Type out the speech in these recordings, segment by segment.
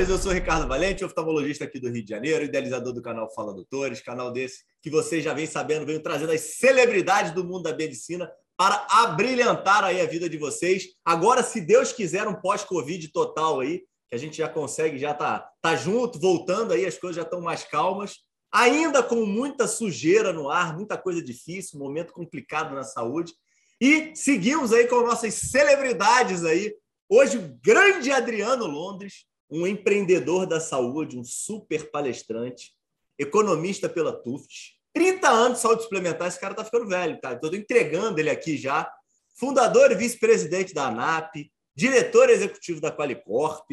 doutores! Eu sou Ricardo Valente, oftalmologista aqui do Rio de Janeiro, idealizador do canal Fala Doutores, canal desse que vocês já vêm sabendo, venho trazendo as celebridades do mundo da medicina para abrilhantar aí a vida de vocês. Agora, se Deus quiser, um pós-Covid total aí, que a gente já consegue, já tá, tá junto, voltando aí, as coisas já estão mais calmas. Ainda com muita sujeira no ar, muita coisa difícil, momento complicado na saúde. E seguimos aí com nossas celebridades aí. Hoje, o grande Adriano Londres, um empreendedor da saúde, um super palestrante, economista pela Tufts, 30 anos de saúde suplementar, esse cara tá ficando velho, tá? Estou entregando ele aqui já. Fundador e vice-presidente da ANAP, diretor executivo da Qualicorp,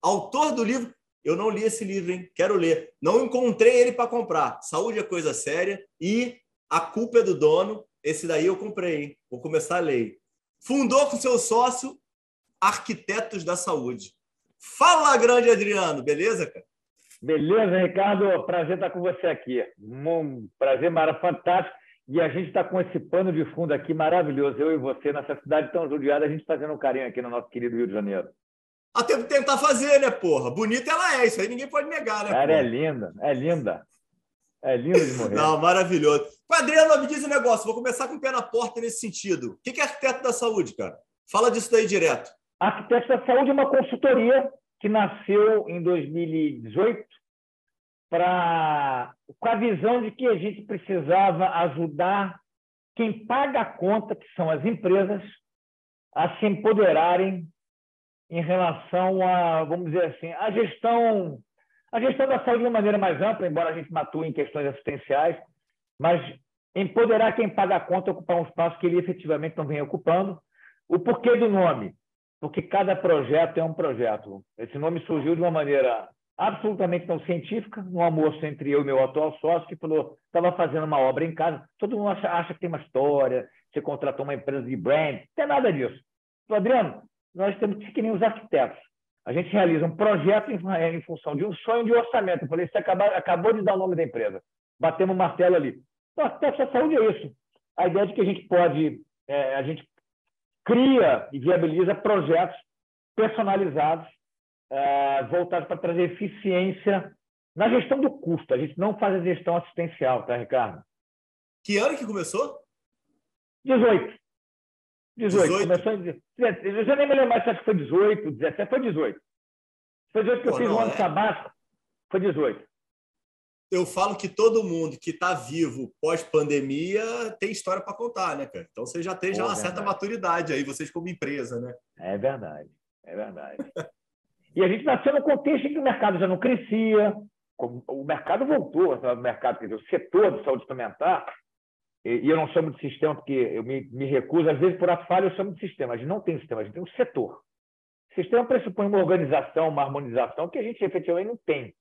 autor do livro. Eu não li esse livro, hein? Quero ler. Não encontrei ele para comprar. Saúde é coisa séria e a culpa é do dono. Esse daí eu comprei, hein? Vou começar a ler. Fundou com seu sócio Arquitetos da Saúde. Fala, grande Adriano, beleza, cara? Beleza, Ricardo? Prazer estar com você aqui. Um prazer maravilhoso, fantástico. E a gente está com esse pano de fundo aqui maravilhoso, eu e você, nessa cidade tão judiada, a gente fazendo um carinho aqui no nosso querido Rio de Janeiro. Até tentar fazer, né, porra? Bonita ela é, isso aí ninguém pode negar, né? Cara, é linda, é linda. É linda de morrer. Não, maravilhoso. Adriano, me diz um negócio, vou começar com o pé na porta nesse sentido. O que é arquiteto da saúde, cara? Fala disso daí direto. Arquiteto da Saúde é uma consultoria que nasceu em 2018 para com a visão de que a gente precisava ajudar quem paga a conta, que são as empresas, a se empoderarem em relação a, vamos dizer assim, a gestão, a gestão da saúde de uma maneira mais ampla, embora a gente matue em questões assistenciais, mas empoderar quem paga a conta a ocupar um espaço que ele efetivamente não vem ocupando. O porquê do nome? Porque cada projeto é um projeto. Esse nome surgiu de uma maneira absolutamente não científica, num almoço entre eu e meu atual sócio, que falou, estava fazendo uma obra em casa, todo mundo acha, acha, que tem uma história, você contratou uma empresa de brand, não tem nada disso. Falei, Adriano, nós temos que nem os arquitetos. A gente realiza um projeto em, em função de um sonho de orçamento. Eu falei, você acabou, acabou de dar o nome da empresa. Batemos o martelo ali. Então, arquiteto da saúde é isso. A ideia de que a gente pode, é, a gente cria e viabiliza projetos personalizados é, voltados para trazer eficiência na gestão do custo. A gente não faz a gestão assistencial, tá, Ricardo? Que ano que começou? 18. 18. 18. Começou em... Eu já nem me lembro mais se acho que foi 18, 17. Foi 18. Foi 18 que Pô, eu fiz um ano é... sabático. Foi 18 eu falo que todo mundo que está vivo pós-pandemia tem história para contar, né, cara? Então você já tem já uma verdade. certa maturidade aí, vocês como empresa, né? É verdade, é verdade. e a gente nasceu no contexto em que o mercado já não crescia, o mercado voltou, o mercado, quer dizer, o setor de saúde suplementar, e eu não chamo de sistema porque eu me, me recuso, às vezes por a falha eu chamo de sistema, a gente não tem sistema, a gente tem um setor. O sistema pressupõe uma organização, uma harmonização que a gente efetivamente não tem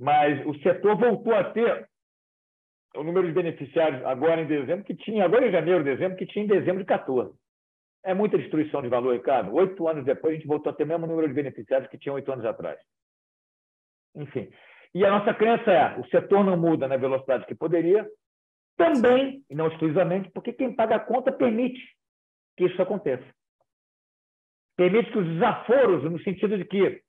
mas o setor voltou a ter o número de beneficiários agora em dezembro que tinha, agora em janeiro, dezembro, que tinha em dezembro de 14. É muita destruição de valor, Ricardo. Oito anos depois, a gente voltou a ter o mesmo número de beneficiários que tinha oito anos atrás. Enfim. E a nossa crença é: o setor não muda na velocidade que poderia, também, e não exclusivamente, porque quem paga a conta permite que isso aconteça. Permite que os desaforos, no sentido de que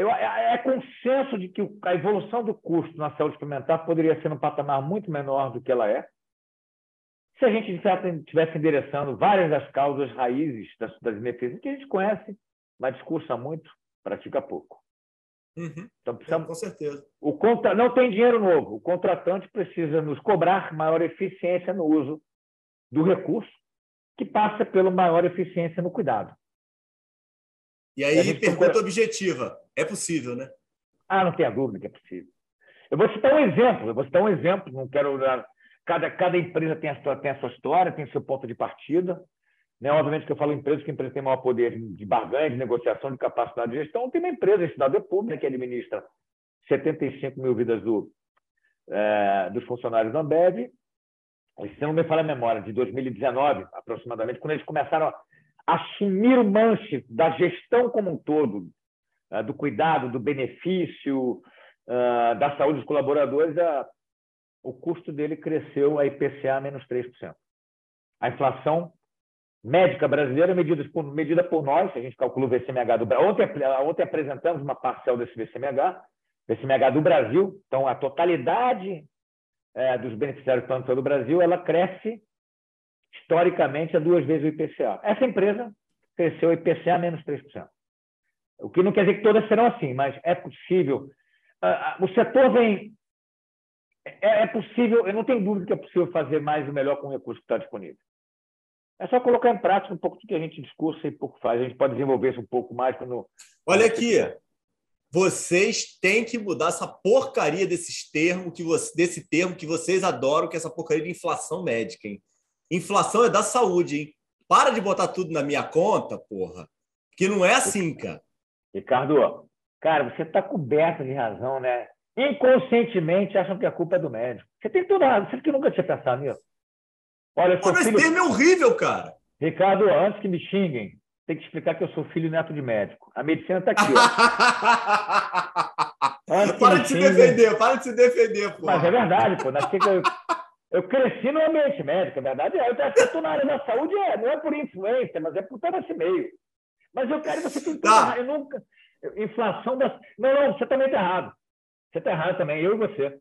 eu, é, é consenso de que a evolução do custo na saúde suplementar poderia ser num patamar muito menor do que ela é, se a gente estivesse endereçando várias das causas raízes das, das ineficiências que a gente conhece, mas discursa muito, pratica pouco. Uhum. Então, precisamos, com certeza. O contra, não tem dinheiro novo. O contratante precisa nos cobrar maior eficiência no uso do recurso, que passa pela maior eficiência no cuidado. E aí, e pergunta procura... objetiva: é possível, né? Ah, não tenha dúvida que é possível. Eu vou citar um exemplo, eu vou citar um exemplo, não quero dar. Cada, cada empresa tem a, sua, tem a sua história, tem seu ponto de partida. Né? Obviamente que eu falo empresa, que a empresa tem maior poder de barganha, de negociação, de capacidade de gestão. Tem uma empresa, a Cidade Pública, que administra 75 mil vidas do, é, dos funcionários da Ambev. Se não me falha a memória, de 2019, aproximadamente, quando eles começaram a assumir o manche da gestão como um todo, do cuidado, do benefício, uh, da saúde dos colaboradores, o custo dele cresceu a IPCA menos 3%. A inflação médica brasileira medida por, medida por nós, a gente calcula o VCMH do Brasil. Ontem, ontem apresentamos uma parcel desse VCMH, VCMH do Brasil, então a totalidade é, dos beneficiários do plano do Brasil, ela cresce historicamente a duas vezes o IPCA. Essa empresa cresceu IPCA menos 3%. O que não quer dizer que todas serão assim, mas é possível. O setor vem. É, é possível, eu não tenho dúvida que é possível fazer mais e melhor com o recurso que está disponível. É só colocar em prática um pouco do que a gente discursa e pouco faz. A gente pode desenvolver isso um pouco mais quando. Olha aqui, vocês têm que mudar essa porcaria desses termos que você, desse termo que vocês adoram, que é essa porcaria de inflação médica, hein? Inflação é da saúde, hein? Para de botar tudo na minha conta, porra. Que não é assim, cara. Ricardo, cara, você está coberto de razão, né? Inconscientemente acham que a culpa é do médico. Você tem toda a razão. Você que nunca tinha pensado nisso. Olha, Pô, filho... esse termo é horrível, cara. Ricardo, antes que me xinguem, tem que explicar que eu sou filho neto de médico. A medicina está aqui. para de se defender, para de se defender, pô. Mas é verdade, pô. Nasci eu, eu cresci no ambiente médico, a verdade é. Eu estou na área da saúde, é, não é por influência, mas é por todo esse meio. Mas eu quero você tem tá. Eu nunca. Inflação da. Não, não, você também está errado. Você está errado também, eu e você.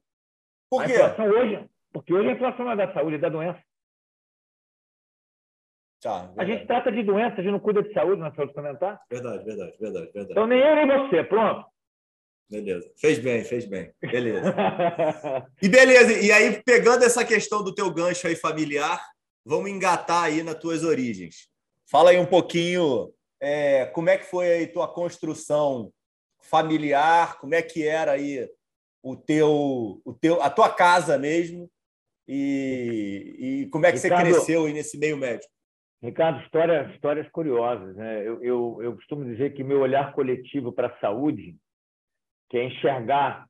Por quê? A inflação hoje, porque hoje a inflação não é da saúde, é da doença. Tá, a gente trata de doença, a gente não cuida de saúde na saúde suplementar. Verdade, verdade, verdade, verdade. Então nem eu nem você, pronto. Beleza. Fez bem, fez bem. Beleza. e beleza, e aí, pegando essa questão do teu gancho aí familiar, vamos engatar aí nas tuas origens. Fala aí um pouquinho é, como é que foi aí tua construção familiar, como é que era aí o teu, o teu, a tua casa mesmo e, e como é que Ricardo, você cresceu aí nesse meio médico? Ricardo, histórias, histórias curiosas. Né? Eu, eu, eu costumo dizer que meu olhar coletivo para a saúde, que é enxergar,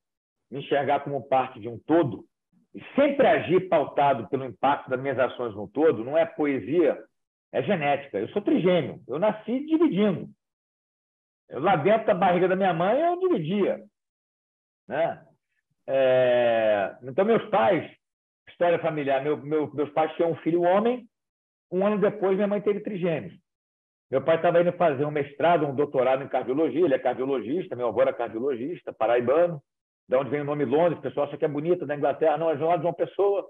me enxergar como parte de um todo, e sempre agir pautado pelo impacto das minhas ações no todo, não é poesia, é genética. Eu sou trigêmeo, eu nasci dividindo. Eu, lá dentro da barriga da minha mãe, eu dividia. Né? É... Então, meus pais, história familiar, meu, meu, meus pais tinham um filho homem um ano depois, minha mãe teve trigêmeos. Meu pai estava indo fazer um mestrado, um doutorado em cardiologia. Ele é cardiologista, meu avô era cardiologista, paraibano. Da onde vem o nome Londres, o pessoal acha que é bonito, da Inglaterra. Não, é de uma pessoa.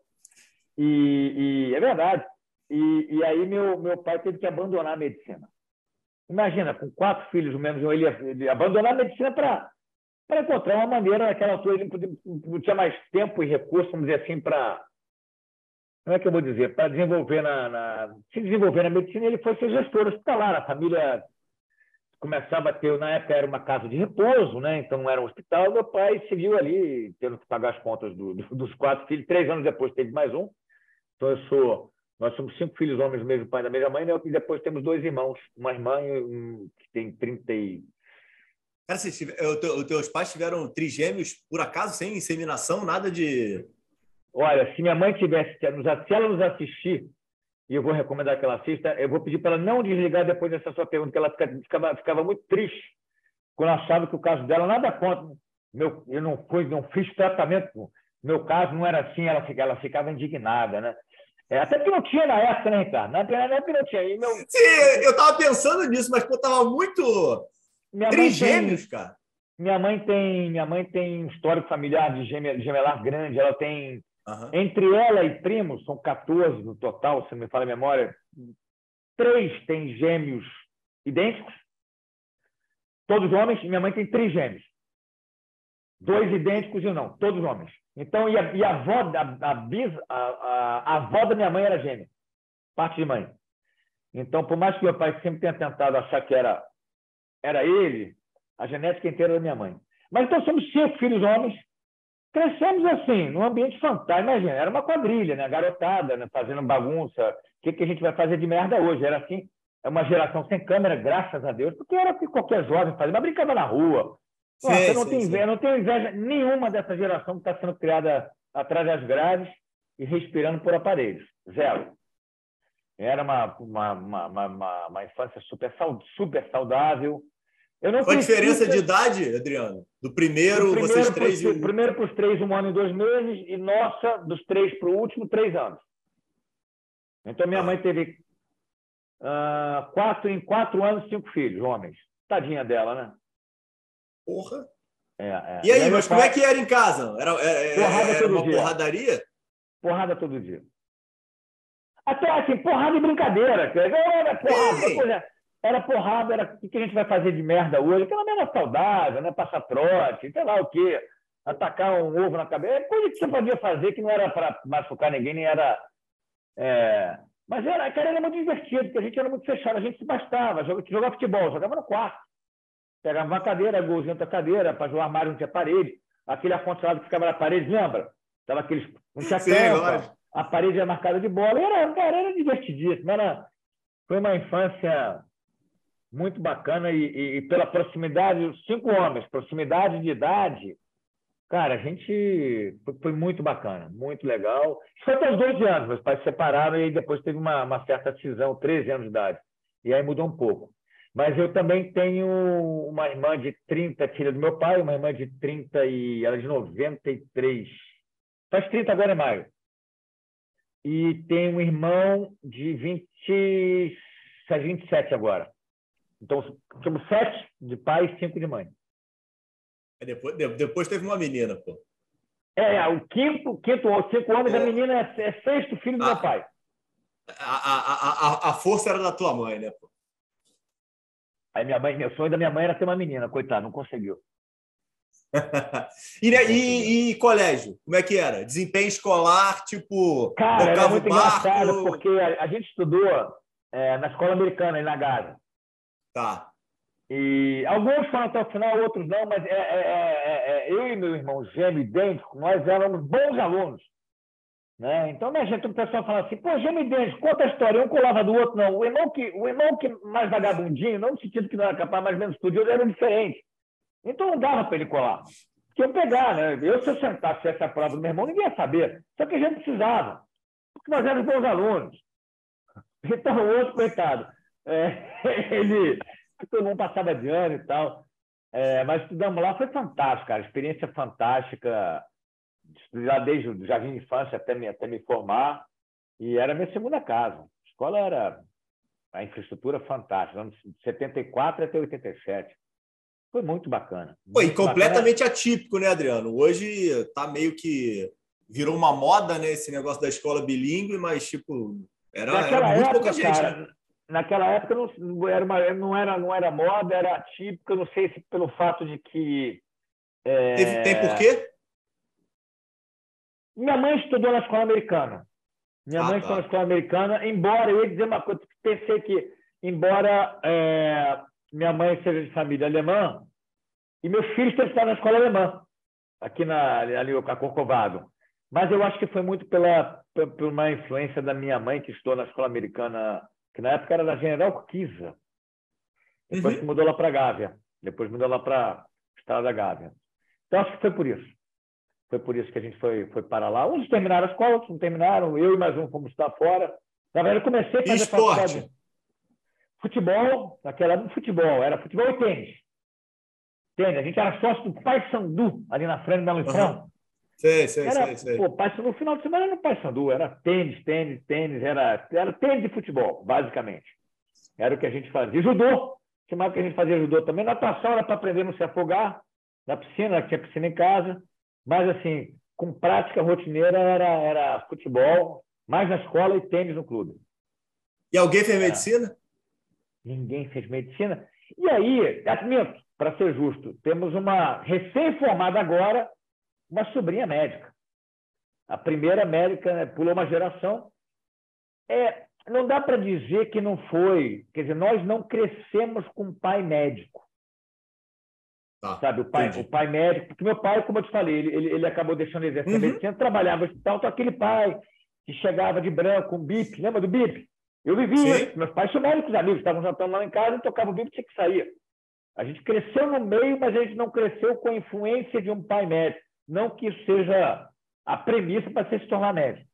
E, e é verdade. E, e, aí meu, meu pai teve que abandonar a medicina. Imagina, com quatro filhos, menos ele, ele abandonar a medicina para para encontrar uma maneira, naquela altura ele não tinha mais tempo e recursos, vamos dizer assim, para como é que eu vou dizer, para desenvolver na, na, se desenvolver na medicina, ele foi ser gestor hospitalar. A família começava a ter, na época era uma casa de repouso, né? então era um hospital. Meu pai seguiu ali, tendo que pagar as contas do, do, dos quatro filhos. Três anos depois teve mais um. Então eu sou, nós somos cinco filhos homens do mesmo pai e da mesma mãe, né? e depois temos dois irmãos, uma irmã que tem 30 e Cara, os teus pais tiveram trigêmeos por acaso, sem inseminação, nada de Olha, se minha mãe tivesse, se ela nos assistir, e eu vou recomendar que ela assista, eu vou pedir para ela não desligar depois dessa sua pergunta, que ela ficava, ficava muito triste quando achava que o caso dela nada contra. Meu, eu não, fui, não fiz tratamento, meu caso não era assim, ela, ela ficava indignada, né? É, até que não tinha na época, né, Ricardo? Na época não tinha. Meu... Sim, eu estava pensando nisso, mas eu estava muito minha trigêmeos, tem, cara. Minha mãe tem, minha mãe tem um histórico familiar de gemelar grande, ela tem Uhum. Entre ela e primos, são 14 no total, se não me fala a memória. Três têm gêmeos idênticos, todos homens, e minha mãe tem três gêmeos. Dois idênticos e não, todos homens. Então, e a, e a avó, a, a, bis, a avó da minha mãe era gêmea, parte de mãe. Então, por mais que meu pai sempre tenha tentado achar que era, era ele, a genética inteira da minha mãe. Mas então somos cinco filhos homens, Crescemos assim, num ambiente fantástico. Imagina, era uma quadrilha, né? garotada, né? fazendo bagunça. O que, que a gente vai fazer de merda hoje? Era assim, é uma geração sem câmera, graças a Deus, porque era o que qualquer jovem fazia, mas brincava na rua. Sim, eu, não sim, tenho inveja, não tenho inveja nenhuma dessa geração que está sendo criada atrás das grades e respirando por aparelhos. Zero. Era uma, uma, uma, uma, uma infância super, super saudável, qual a diferença de idade, Adriano? Do primeiro, primeiro vocês três... Pro, e... Primeiro para os três, um ano e dois meses, e nossa, dos três para o último, três anos. Então, minha ah. mãe teve Uh, quatro, em quatro anos, cinco filhos, homens. Tadinha dela, né? Porra. É, é. E aí, e aí mas como pai... é que era em casa? Era, era, é, é, porrada era uma dia. porradaria? Porrada todo dia. Até assim, porrada e brincadeira. Era porrada, era porrada, era o que a gente vai fazer de merda hoje? Aquela merda saudável, né? Passar trote, sei lá o quê. Atacar um ovo na cabeça. É coisa que você podia fazer que não era para machucar ninguém, nem era. É... Mas era, cara, era muito divertido, porque a gente era muito fechado, a gente se bastava, jogava futebol, jogava no quarto. Pegava uma cadeira, golzinho outra cadeira, para o armário não tinha parede. Aquele ar-condicionado que ficava na parede, lembra? Tava aqueles. Não tinha Sim, tampa, a parede era marcada de bola. Era, cara, era divertidíssimo. Era, foi uma infância muito bacana e, e, e, pela proximidade, cinco homens, proximidade de idade, cara, a gente foi, muito bacana, muito legal. Foi até os 12 anos, meus pais se separaram e depois teve uma, uma certa cisão, 13 anos de idade, e aí mudou um pouco. Mas eu também tenho uma irmã de 30, filha do meu pai, uma irmã de 30 e ela é de 93. Faz 30 agora em maio. E tem um irmão de 20, 27 agora. Então, somos sete de pai e cinco de mãe. Depois, depois teve uma menina, pô. É, é o quinto, quinto cinco homens, é. a menina é, é, sexto filho do a, meu pai. A, a, a, a força era da tua mãe, né, pô? Aí minha mãe, meu sonho da minha mãe era ter uma menina, coitado, não conseguiu. e, e, e, colégio, como é que era? Desempenho escolar, tipo. Cara, era muito barco... engraçado, porque a, a gente estudou é, na escola americana, aí na Gaza. Tá. E alguns foram até o final, outros não, mas é, é, é, é eu e meu irmão gêmeo idêntico, nós éramos bons alunos. Né? Então, minha gente, o pessoal fala assim, pô, idêntico, conta a história, um colava do outro, não. O irmão que, o irmão que mais vagabundinho, não no sentido que não era capaz, mais menos estudioso, era diferente. Então, não dava para ele colar. Que eu pegar, né? Eu, se eu sentasse essa prova do meu irmão, ninguém ia saber. Só que a gente precisava, porque nós éramos bons alunos. Então, o outro, coitado, é, ele, todo mundo passava de ano e tal. É, mas estudamos lá, foi fantástico, cara. Experiência fantástica. Estudar desde jardim de infância até me, até me formar. E era minha segunda casa. A escola era a infraestrutura fantástica, anos 74 até 87. Foi muito bacana. Muito e completamente bacana. atípico, né, Adriano? Hoje tá meio que virou uma moda, né, esse negócio da escola bilíngue, mas tipo, era, era muito época, pouca gente. Cara, né? naquela época não era, uma, não, era, não era moda, era típica, não sei se pelo fato de que. É... Tem por quê? Minha mãe estudou na escola americana. Minha ah, mãe tá. estudou na escola americana, embora eu ia dizer uma coisa, pensei que, embora é, minha mãe seja de família alemã, e meus filhos têm estudado na escola alemã, aqui na, ali, a Corcovado. Mas eu acho que foi muito pela, por uma influência da minha mãe, que estudou na escola americana que na época era da General Kisa. Depois uhum. mudou lá para Gávea. Depois mudou lá para o estado da Gávea. Então, acho que foi por isso. Foi por isso que a gente foi, foi para lá. Uns terminaram a escola, outros não terminaram. Eu e mais um fomos estar fora. Na verdade, eu comecei a fazer Esporte. faculdade. Futebol, naquela época, futebol. Era futebol e tênis. Tênis. A gente era sócio do Pai Sandu, ali na frente da Luizão. Uhum. Sei, sei, era, sei, sei. Pô, no final de semana era no Paysandu, era tênis, tênis, tênis, era, era tênis de futebol, basicamente. Era o que a gente fazia. Judô, que mais que a gente fazia judô também. Natação era para aprender a não se afogar, na piscina, tinha piscina em casa. Mas, assim, com prática rotineira era, era futebol, mais na escola e tênis no clube. E alguém fez medicina? Ninguém fez medicina. E aí, admito, para ser justo, temos uma recém-formada agora uma sobrinha médica. A primeira médica né, pulou uma geração. É, não dá para dizer que não foi. Quer dizer, nós não crescemos com pai médico. Tá, sabe, o pai, o pai médico, porque meu pai, como eu te falei, ele, ele, ele acabou deixando o exército uhum. medicina, trabalhava no hospital, então aquele pai que chegava de branco, com bip, lembra do bip? Eu vivia, meus pais são médicos amigos, estavam jantando lá em casa e tocava o bip, tinha que sair. A gente cresceu no meio, mas a gente não cresceu com a influência de um pai médico. Não que isso seja a premissa para você se tornar médico.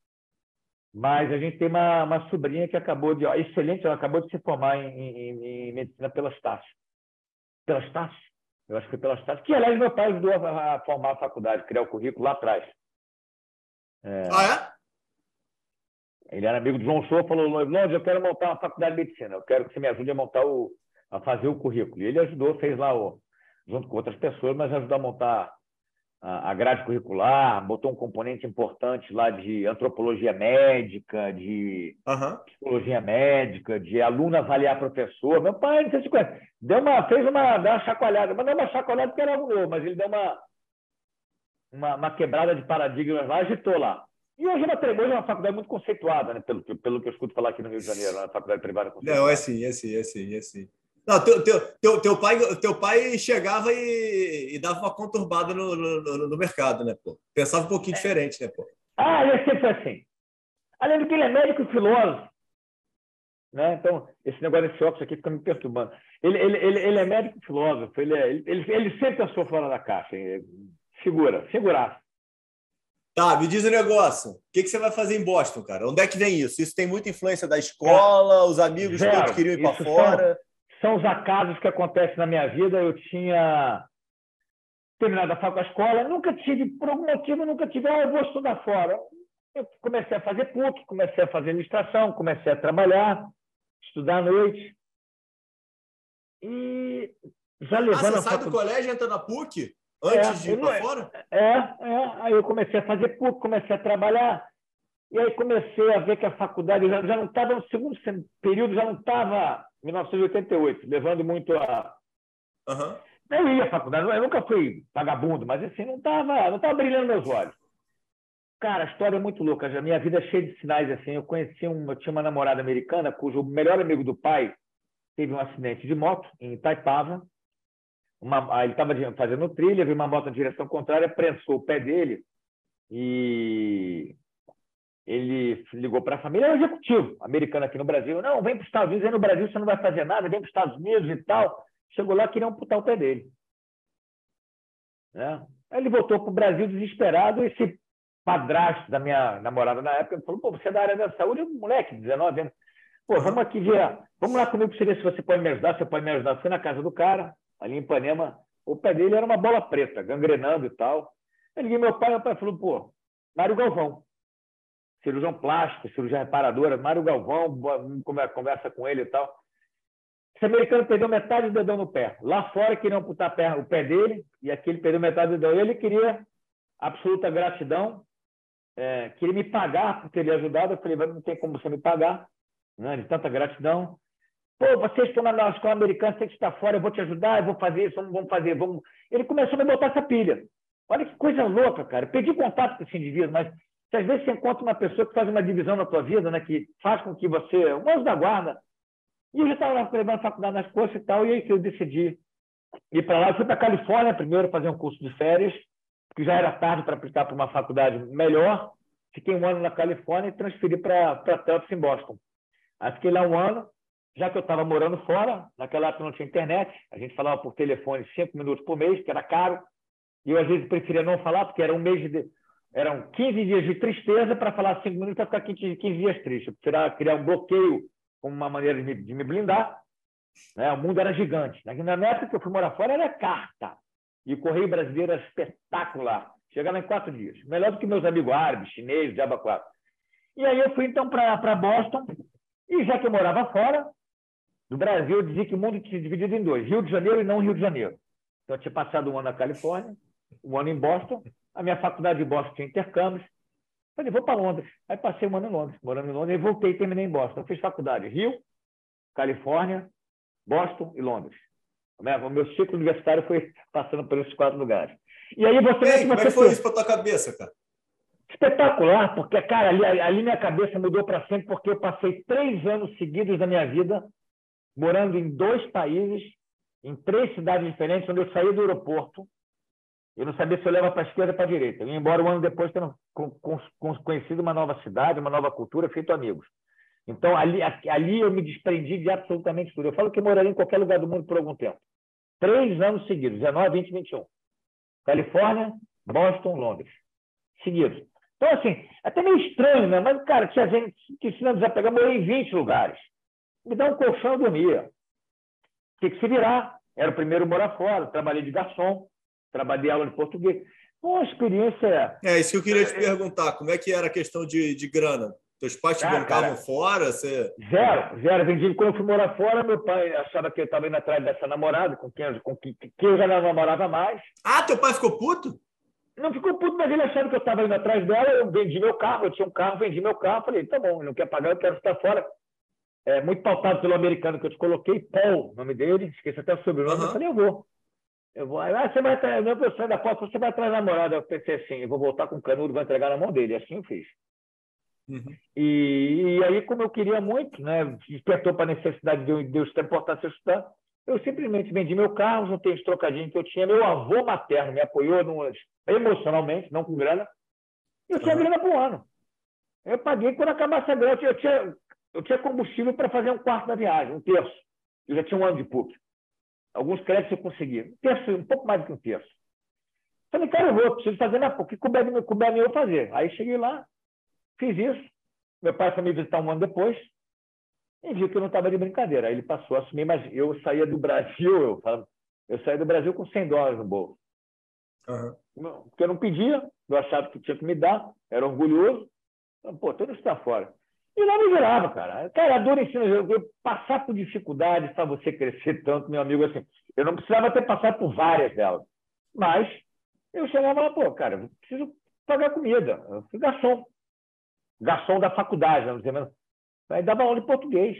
Mas a gente tem uma, uma sobrinha que acabou de. Ó, excelente, ela acabou de se formar em, em, em medicina pela Estácio. Pela Estácio? Eu acho que foi pela Estácio. Que, aliás, meu pai ajudou a, formar a faculdade, criar o currículo lá atrás. É... Ah, Ele era amigo do João Show, falou, Longe, eu quero montar uma faculdade de medicina, eu quero que você me ajude a montar o, a fazer o currículo. E ele ajudou, fez lá, o, junto com outras pessoas, mas ajudou a montar a grade curricular, botou um componente importante lá de antropologia médica, de uhum. psicologia médica, de aluno avaliar professor. Meu pai, não sei se conhece, deu uma, fez uma, deu uma chacoalhada, mas não uma chacoalhada porque era novo, mas ele deu uma, uma, uma, quebrada de paradigmas lá, agitou lá. E hoje na Tremoja é uma faculdade muito conceituada, né? pelo, pelo que eu escuto falar aqui no Rio de Janeiro, uma faculdade privada conceituada. Não, é sim, é sim, é sim, é sim. Não, teu, teu, teu, teu, pai, teu pai chegava e, e dava uma conturbada no, no, no, mercado, né, pô? Pensava um pouquinho é. diferente, né, pô? Ah, ele sempre foi assim. Além do que ele é médico e filósofo. Né? Então, esse negócio desse óculos aqui fica me perturbando. Ele, ele, ele, ele é médico e filósofo, ele, é, ele, ele, sempre pensou fora da caixa. Segura, seguraça. Tá, me diz o um negócio. O que, que você vai fazer em Boston, cara? Onde é que vem isso? Isso tem muita influência da escola, os amigos Zero. todos queriam ir para fora. São, são os acasos que acontecem na minha vida. Eu tinha terminado a faculdade, a escola, nunca tive, por algum motivo, nunca tive, ah, eu vou estudar fora. Eu comecei a fazer PUC, comecei a fazer administração, comecei a trabalhar, estudar à noite. E já levando. Ah, você sai faculdade... do colégio e entra na PUC? Antes é, de ir para fora? É, é. Aí eu comecei a fazer PUC, comecei a trabalhar. E aí comecei a ver que a faculdade já, já não estava no segundo período, já não estava 1988, levando muito a. Uhum. Eu ia à faculdade, eu nunca fui vagabundo, mas assim, não estava não tava brilhando meus olhos. Cara, a história é muito louca. A minha vida é cheia de sinais assim. Eu conheci um, eu tinha uma namorada americana cujo melhor amigo do pai teve um acidente de moto em Itaipava uma, ele estava fazendo trilha, viu uma moto na direção contrária, prensou o pé dele e ele ligou para a família, é um executivo americano aqui no Brasil. Não, vem para os Estados Unidos, aí no Brasil você não vai fazer nada, vem para os Estados Unidos e tal. Chegou lá, queriam amputar o pé dele. Né? Aí ele voltou para o Brasil desesperado. Esse padrasto da minha namorada na época falou: Pô, você é da área da saúde, um moleque, 19 anos. Pô, vamos aqui ver, vamos lá comigo para ver se você pode me ajudar. Você pode me ajudar. Fui na casa do cara, ali em Ipanema, o pé dele era uma bola preta, gangrenando e tal. Eu liguei meu pai, meu pai falou, pô, Mário Galvão, cirurgião plástico, cirurgião reparadora, Mário Galvão, conversa com ele e tal. Esse americano perdeu metade do dedão no pé. Lá fora queriam amputar o pé dele, e aqui ele perdeu metade do dedão. Ele queria absoluta gratidão, é, queria me pagar por ter ajudado. Eu falei, não tem como você me pagar, né, de tanta gratidão. Pô, vocês estão na escola americana, tem que estar fora, eu vou te ajudar, eu vou fazer isso, vamos fazer, vamos. Ele começou a me botar essa pilha. Olha que coisa louca, cara. Eu perdi contato com esse indivíduo, mas se às vezes você encontra uma pessoa que faz uma divisão na tua vida, né, que faz com que você, um anjo da guarda, e eu já estava levando a faculdade nas costas e tal, e aí que eu decidi ir para lá. Eu fui para a Califórnia primeiro fazer um curso de férias, que já era tarde para aplicar para uma faculdade melhor. Fiquei um ano na Califórnia e transferi para Tulsa, em Boston. Aí fiquei lá um ano, já que eu estava morando fora, naquela época não tinha internet, a gente falava por telefone cinco minutos por mês, que era caro, e eu às vezes preferia não falar, porque era um mês de. Eram 15 dias de tristeza para falar cinco minutos para ficar 15, 15 dias triste. Preferia criar um bloqueio como uma maneira de me, de me blindar. Né? O mundo era gigante. Na época que eu fui morar fora, era carta. E o Correio Brasileiro era espetacular. Chegava em quatro dias. Melhor do que meus amigos árabes, chineses, de Abacuá. E aí eu fui então para Boston. E já que eu morava fora, do Brasil, eu dizia que o mundo tinha dividido em dois, Rio de Janeiro e não Rio de Janeiro. Então, eu tinha passado um ano na Califórnia, um ano em Boston, a minha faculdade de Boston tinha intercâmbios. Falei, vou para Londres. Aí passei um ano em Londres, morando em Londres, e voltei e terminei em Boston. Eu fiz faculdade Rio, Califórnia, Boston e Londres. O meu ciclo universitário foi passando pelos quatro lugares. E aí você. Ei, como é que foi isso para tua cabeça, cara? Espetacular, porque, cara, ali, ali minha cabeça mudou para sempre, porque eu passei três anos seguidos da minha vida morando em dois países, em três cidades diferentes, onde eu saí do aeroporto, eu não sabia se eu leva para a esquerda ou para a direita. Eu ia embora um ano depois, tendo conhecido uma nova cidade, uma nova cultura, feito amigos. Então, ali, ali eu me desprendi de absolutamente tudo. Eu falo que moraria em qualquer lugar do mundo por algum tempo. Três anos seguidos, 19, 20, 21. Califórnia, Boston, Londres. Seguidos. Então, assim, até meio estranho, né? Mas, cara, tinha gente que se não desapegar, morei em 20 lugares me dá um colchão, eu dormia. Tinha que se virar. Era o primeiro morar fora, trabalhei de garçom, trabalhei aula de português. Uma experiência. É isso que eu queria te perguntar. Como é que era a questão de, de grana? Teus pais te ah, bancavam fora? Você... Zero, zero. Vendi. Quando eu fui morar fora, meu pai achava que eu estava indo atrás dessa namorada, com quem, com quem, que eu já não namorava mais. Ah, teu pai ficou puto? Não ficou puto, mas ele achava que eu estava indo atrás dela, eu vendi meu carro, eu tinha um carro, vendi meu carro, falei, tá bom, não quer pagar, eu quero estar fora. É, muito pautado pelo americano que eu te coloquei, Paul, nome dele, esqueci até o sobrenome, uhum. eu falei, eu vou. Eu vou. Ah, você vai atrás, meu professor da foto, você vai atrás da namorada. Eu pensei assim, eu vou voltar com o canudo, vou entregar na mão dele. Assim eu fiz. Uhum. E, e, aí, como eu queria muito, né, despertou para a necessidade de eu, de eu transportar seu estudar, eu simplesmente vendi meu carro, juntei os trocadinhos que eu tinha. Meu avô materno me apoiou no, emocionalmente, não com grana. Eu tinha uhum. grana por ano. Eu paguei quando acabasse a grana. Eu tinha, eu tinha combustível para fazer um quarto da viagem, um terço. Eu já tinha um ano de PUC. Alguns créditos eu consegui. Um terço, um pouco mais do que um terço. Falei, cara, eu vou, preciso fazer na PUC. O que couber, eu fazer? Aí cheguei lá, fiz isso. Meu pai foi me visitar um ano depois e viu que eu não estava de brincadeira. Aí ele passou a assumir, mas eu saía do Brasil, eu, eu saía do Brasil com 100 dólares no bolso. Uhum. Porque eu não pedia, eu achava que tinha que me dar, era orgulhoso. Pô, tudo está fora. E lá me virava, cara. Cara, a dor ensina eu passar por dificuldades para você crescer tanto, meu amigo, assim. Eu não precisava ter passado por várias delas. Mas eu chegava lá, pô, cara, eu preciso pagar comida. Eu fui garçom. Garçom da faculdade, vamos dizer. Aí dava aula de português.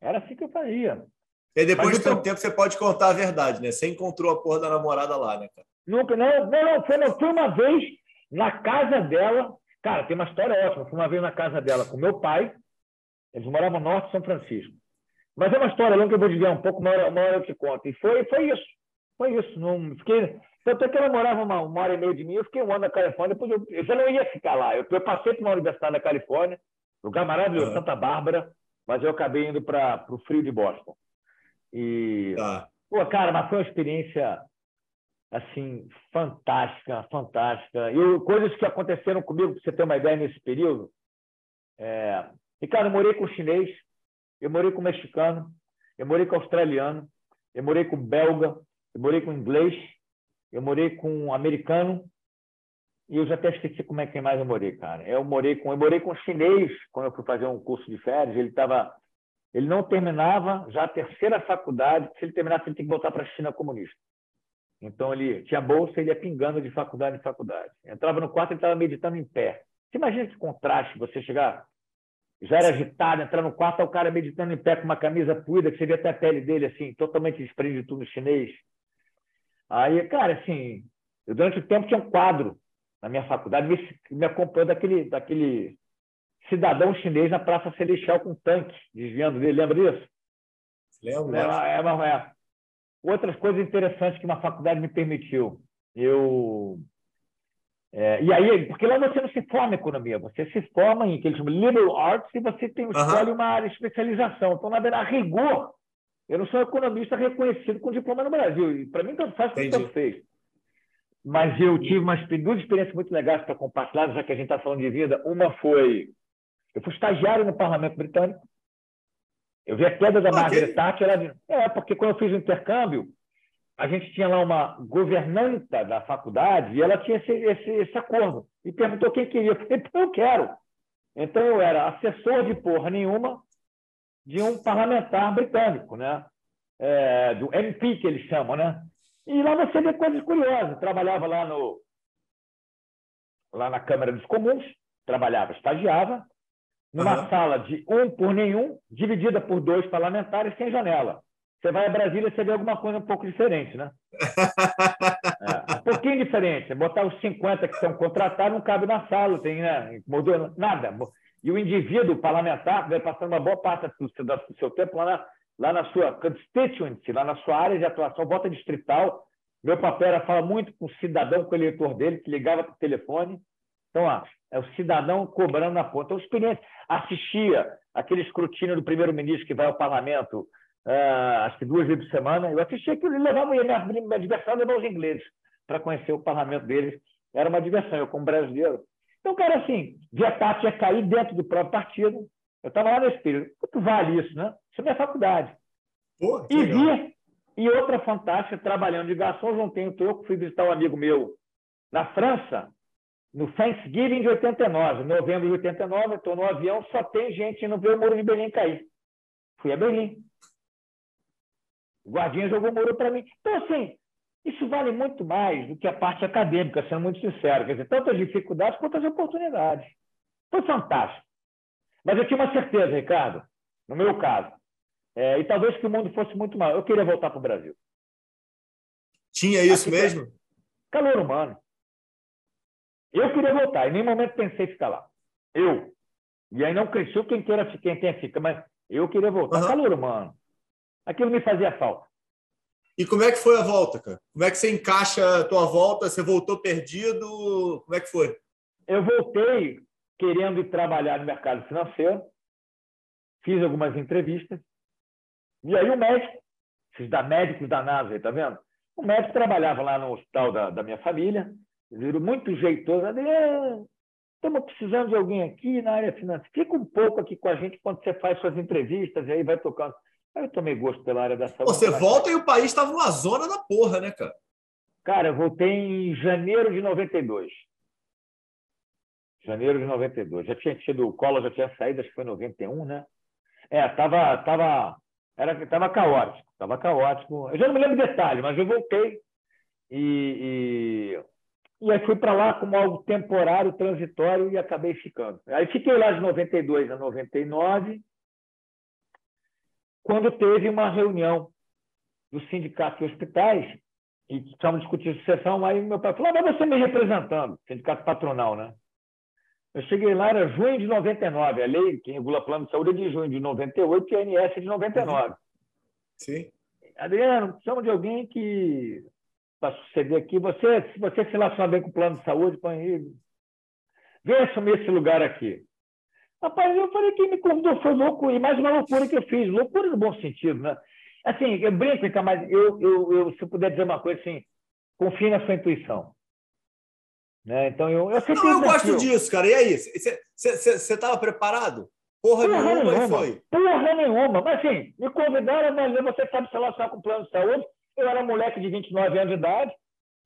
Era assim que eu fazia. E depois de tanto tempo você pode contar a verdade, né? Você encontrou a porra da namorada lá, né, cara? Nunca, não, não, não. Foi, não, foi uma vez na casa dela, Cara, tem uma história ótima. Fui uma vez na casa dela com meu pai. Eles moravam no norte de São Francisco. Mas é uma história longa que eu vou desviar um pouco, uma hora, uma hora eu te conto. E foi, foi isso. Foi isso. Não, fiquei, tanto é que ela morava uma, uma hora e meia de mim, eu fiquei um ano na Califórnia, depois eu, eu já não ia ficar lá. Eu, eu passei para uma universidade na Califórnia, lugar maravilhoso. Santa Bárbara, mas eu acabei indo para o frio de Boston. E, tá. pô, cara, mas foi uma experiência assim, fantástica, fantástica. E coisas que aconteceram comigo, para você ter uma ideia, nesse período. É... Ricardo, eu morei com chinês, eu morei com mexicano, eu morei com australiano, eu morei com belga, eu morei com inglês, eu morei com americano, e eu já até esqueci como é que mais eu morei, cara. Eu morei com, eu morei com chinês quando eu fui fazer um curso de férias. Ele estava, ele não terminava já a terceira faculdade. Se ele terminasse, ele tinha que voltar para a China comunista. Então, ele tinha bolsa, ele ia pingando de faculdade em faculdade. Entrava no quarto, ele estava meditando em pé. Você imagina que contraste, você chegar, já era agitado, entrar no quarto, o cara meditando em pé com uma camisa puída, que você vê até a pele dele, assim, totalmente desprendido de tudo chinês. Aí, cara, assim, eu, durante o tempo tinha um quadro na minha faculdade, me, me acompanhando daquele, daquele cidadão chinês na Praça Celestial com um tanque, desviando dele, lembra disso? Lembro. É, é, é, é, outras coisas interessantes que uma faculdade me permitiu. Eu é, e aí, porque lá você não se forma em economia, você se forma em que eles chamam liberal arts e você tem, escolhe uma área de especialização. Então, na verdade, a rigor, eu não sou economista reconhecido com diploma no Brasil. E para mim, tanto faz como tanto fez. Mas eu tive umas duas experiências muito legais para compartilhar, já que a gente está falando de vida. Uma foi, eu fui estagiário no Parlamento Britânico, eu vi a queda da okay. Margaret Thatcher. Ela... É, porque quando eu fiz o intercâmbio, a gente tinha lá uma governanta da faculdade e ela tinha esse, esse, esse acordo. E perguntou quem queria. Eu falei, então eu quero. Então eu era assessor de porra nenhuma de um parlamentar britânico, né? É, do MP, que eles chamam, né? E lá você vê coisas curiosas. Eu trabalhava lá no lá na Câmara dos Comuns, trabalhava, estagiava, numa uhum. sala de um por nenhum, dividida por dois parlamentares sem janela. Você vai a Brasília, você vê alguma coisa um pouco diferente, né? é, um pouquinho diferente. Botar os 50 que são contratados não cabe na sala, tem, né? Mudou nada. E o indivíduo parlamentar vai passando uma boa parte do seu, do seu tempo lá na, lá na sua constituency, lá na sua área de atuação, bota distrital. Meu papel era falar muito com o cidadão, com o eleitor dele, que ligava para o telefone. Então, ó, é o cidadão cobrando na ponta. Então. Assistia aquele escrutínio do primeiro-ministro que vai ao parlamento, uh, acho que duas vezes por semana. Eu assistia aquilo e levava minha, minha diversão levar os ingleses para conhecer o parlamento deles. Era uma diversão, eu como brasileiro. Então, cara, assim, via parte ia cair dentro do próprio partido. Eu estava lá nesse período. Quanto vale isso, né? Isso é minha faculdade. Pô, e vi, e outra fantástica, trabalhando de garçom, não tenho troco, fui visitar um amigo meu na França, no Thanksgiving de 89, novembro de 89, estou no avião, só tem gente indo ver o muro de Berlim cair. Fui a Berlim. O guardinha jogou o muro para mim. Então, assim, isso vale muito mais do que a parte acadêmica, sendo muito sincero. Quer dizer, tanto as dificuldades quanto as oportunidades. Foi fantástico. Mas eu tinha uma certeza, Ricardo, no meu caso, é, e talvez que o mundo fosse muito maior. Eu queria voltar para o Brasil. Tinha isso mesmo? Calor humano. Eu queria voltar, em nenhum momento pensei em ficar lá. Eu. E aí não cresceu quem queira quem tenha fica, mas eu queria voltar. Uhum. Calor humano. Aquilo me fazia falta. E como é que foi a volta, cara? Como é que você encaixa a tua volta? Você voltou perdido? Como é que foi? Eu voltei querendo ir trabalhar no mercado financeiro. Fiz algumas entrevistas. E aí o médico, esses da médicos da NASA, tá vendo? O médico trabalhava lá no hospital da, da minha família, viram muito jeitoso. Estamos precisando de alguém aqui na área financeira. Fica um pouco aqui com a gente quando você faz suas entrevistas e aí vai tocando. Aí eu tomei gosto pela área da saúde. Você volta e o país estava numa zona da porra, né, cara? Cara, eu voltei em janeiro de 92. Janeiro de 92. Já tinha tido o Collor, já tinha saído, acho que foi em 91, né? É, tava, tava, era, tava caótico, tava caótico. Eu já não me lembro detalhe, mas eu voltei e, e e aí fui para lá como algo temporário, transitório e acabei ficando. Aí fiquei lá de 92 a 99, quando teve uma reunião do sindicato de hospitais e estavam discutindo sucessão, aí meu pai falou, ah, mas você me representando, sindicato patronal, né? Eu cheguei lá, era junho de 99, a lei que regula plano de saúde é de junho de 98 e a ANS é de 99. Sim. Adriano, precisamos de alguém que para suceder aqui. Você, se você se relaciona bem com o plano de saúde, põe ele. Vem assumir esse lugar aqui. Rapaz, eu falei que me convidou, foi louco, e mais uma loucura que eu fiz, loucura no bom sentido, né? Assim, eu brinco, então, mas eu, eu, eu, se eu puder dizer uma coisa assim, confie na sua intuição. Né? Então, eu, eu. Não, eu gosto disso, cara. E aí? Você estava preparado? Porra, Porra nenhuma, nenhuma. foi. Porra nenhuma. Mas assim, me convidaram, mas você sabe se relacionar com o plano de saúde. Eu era moleque de 29 anos de idade,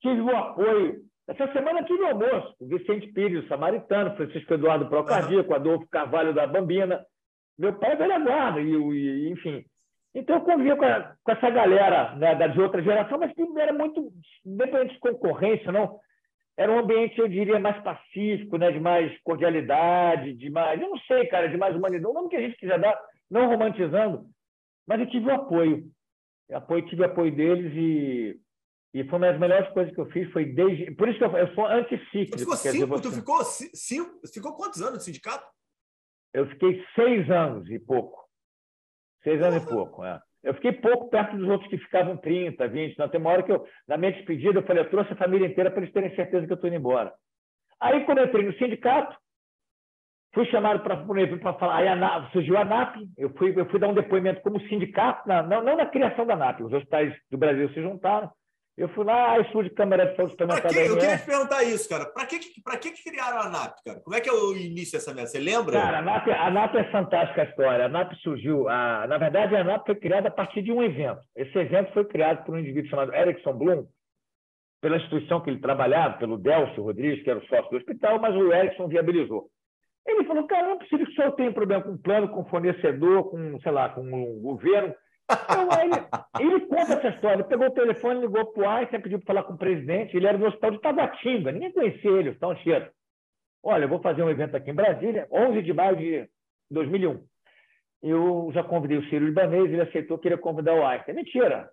tive o apoio. Essa semana tive o almoço, o Vicente Pires, o Samaritano, Francisco Eduardo Procardíaco. Adolfo Carvalho da Bambina. Meu pai é velha guarda, e, e, enfim. Então, eu convivia com, a, com essa galera né, de outra geração, mas que era muito, independente de concorrência, não. Era um ambiente, eu diria, mais pacífico, né, de mais cordialidade, de mais, eu não sei, cara, de mais humanidade, o nome que a gente quiser dar, não romantizando, mas eu tive o apoio apoio, tive apoio deles e, e foi uma das melhores coisas que eu fiz. Foi desde. Por isso que eu, eu sou anticíclico. Tu ficou, cinco, tu ficou cinco, ficou quantos anos no sindicato? Eu fiquei seis anos e pouco. Seis Porra. anos e pouco, é. Eu fiquei pouco perto dos outros que ficavam 30, 20. Não, tem uma hora que eu, na minha despedida, eu falei, eu trouxe a família inteira para eles terem certeza que eu estou indo embora. Aí, quando eu entrei no sindicato, Fui chamado para falar, aí a NAP, surgiu a NAP, eu fui, eu fui dar um depoimento como sindicato, na, não, não na criação da NAP, os hospitais do Brasil se juntaram. Eu fui lá, aí surge Câmara de Saúde Suplementar Eu queria te perguntar isso, cara. Para que, que, que criaram a NAP, cara? Como é que é o início dessa merda? Você lembra? Cara, a NAP, a é fantástica a história. A NAP surgiu, a, na verdade, a NAP foi criada a partir de um evento. Esse evento foi criado por um indivíduo chamado Erickson Blum, pela instituição que ele trabalhava, pelo Delcio Rodrigues, que era o sócio do hospital, mas o Erickson viabilizou. Ele falou, cara, não precisa que o senhor tenha problema com plano, com fornecedor, com, sei lá, com um governo. Então, ele, ele conta essa história. Ele pegou o telefone, ligou para o Einstein, pediu para falar com o presidente. Ele era do hospital de Tabatinga, ninguém conhecia ele, o hospital Anchieta. Olha, eu vou fazer um evento aqui em Brasília, 11 de maio de 2001. Eu já convidei o Ciro Libanês, ele aceitou que ia convidar o Einstein. Mentira.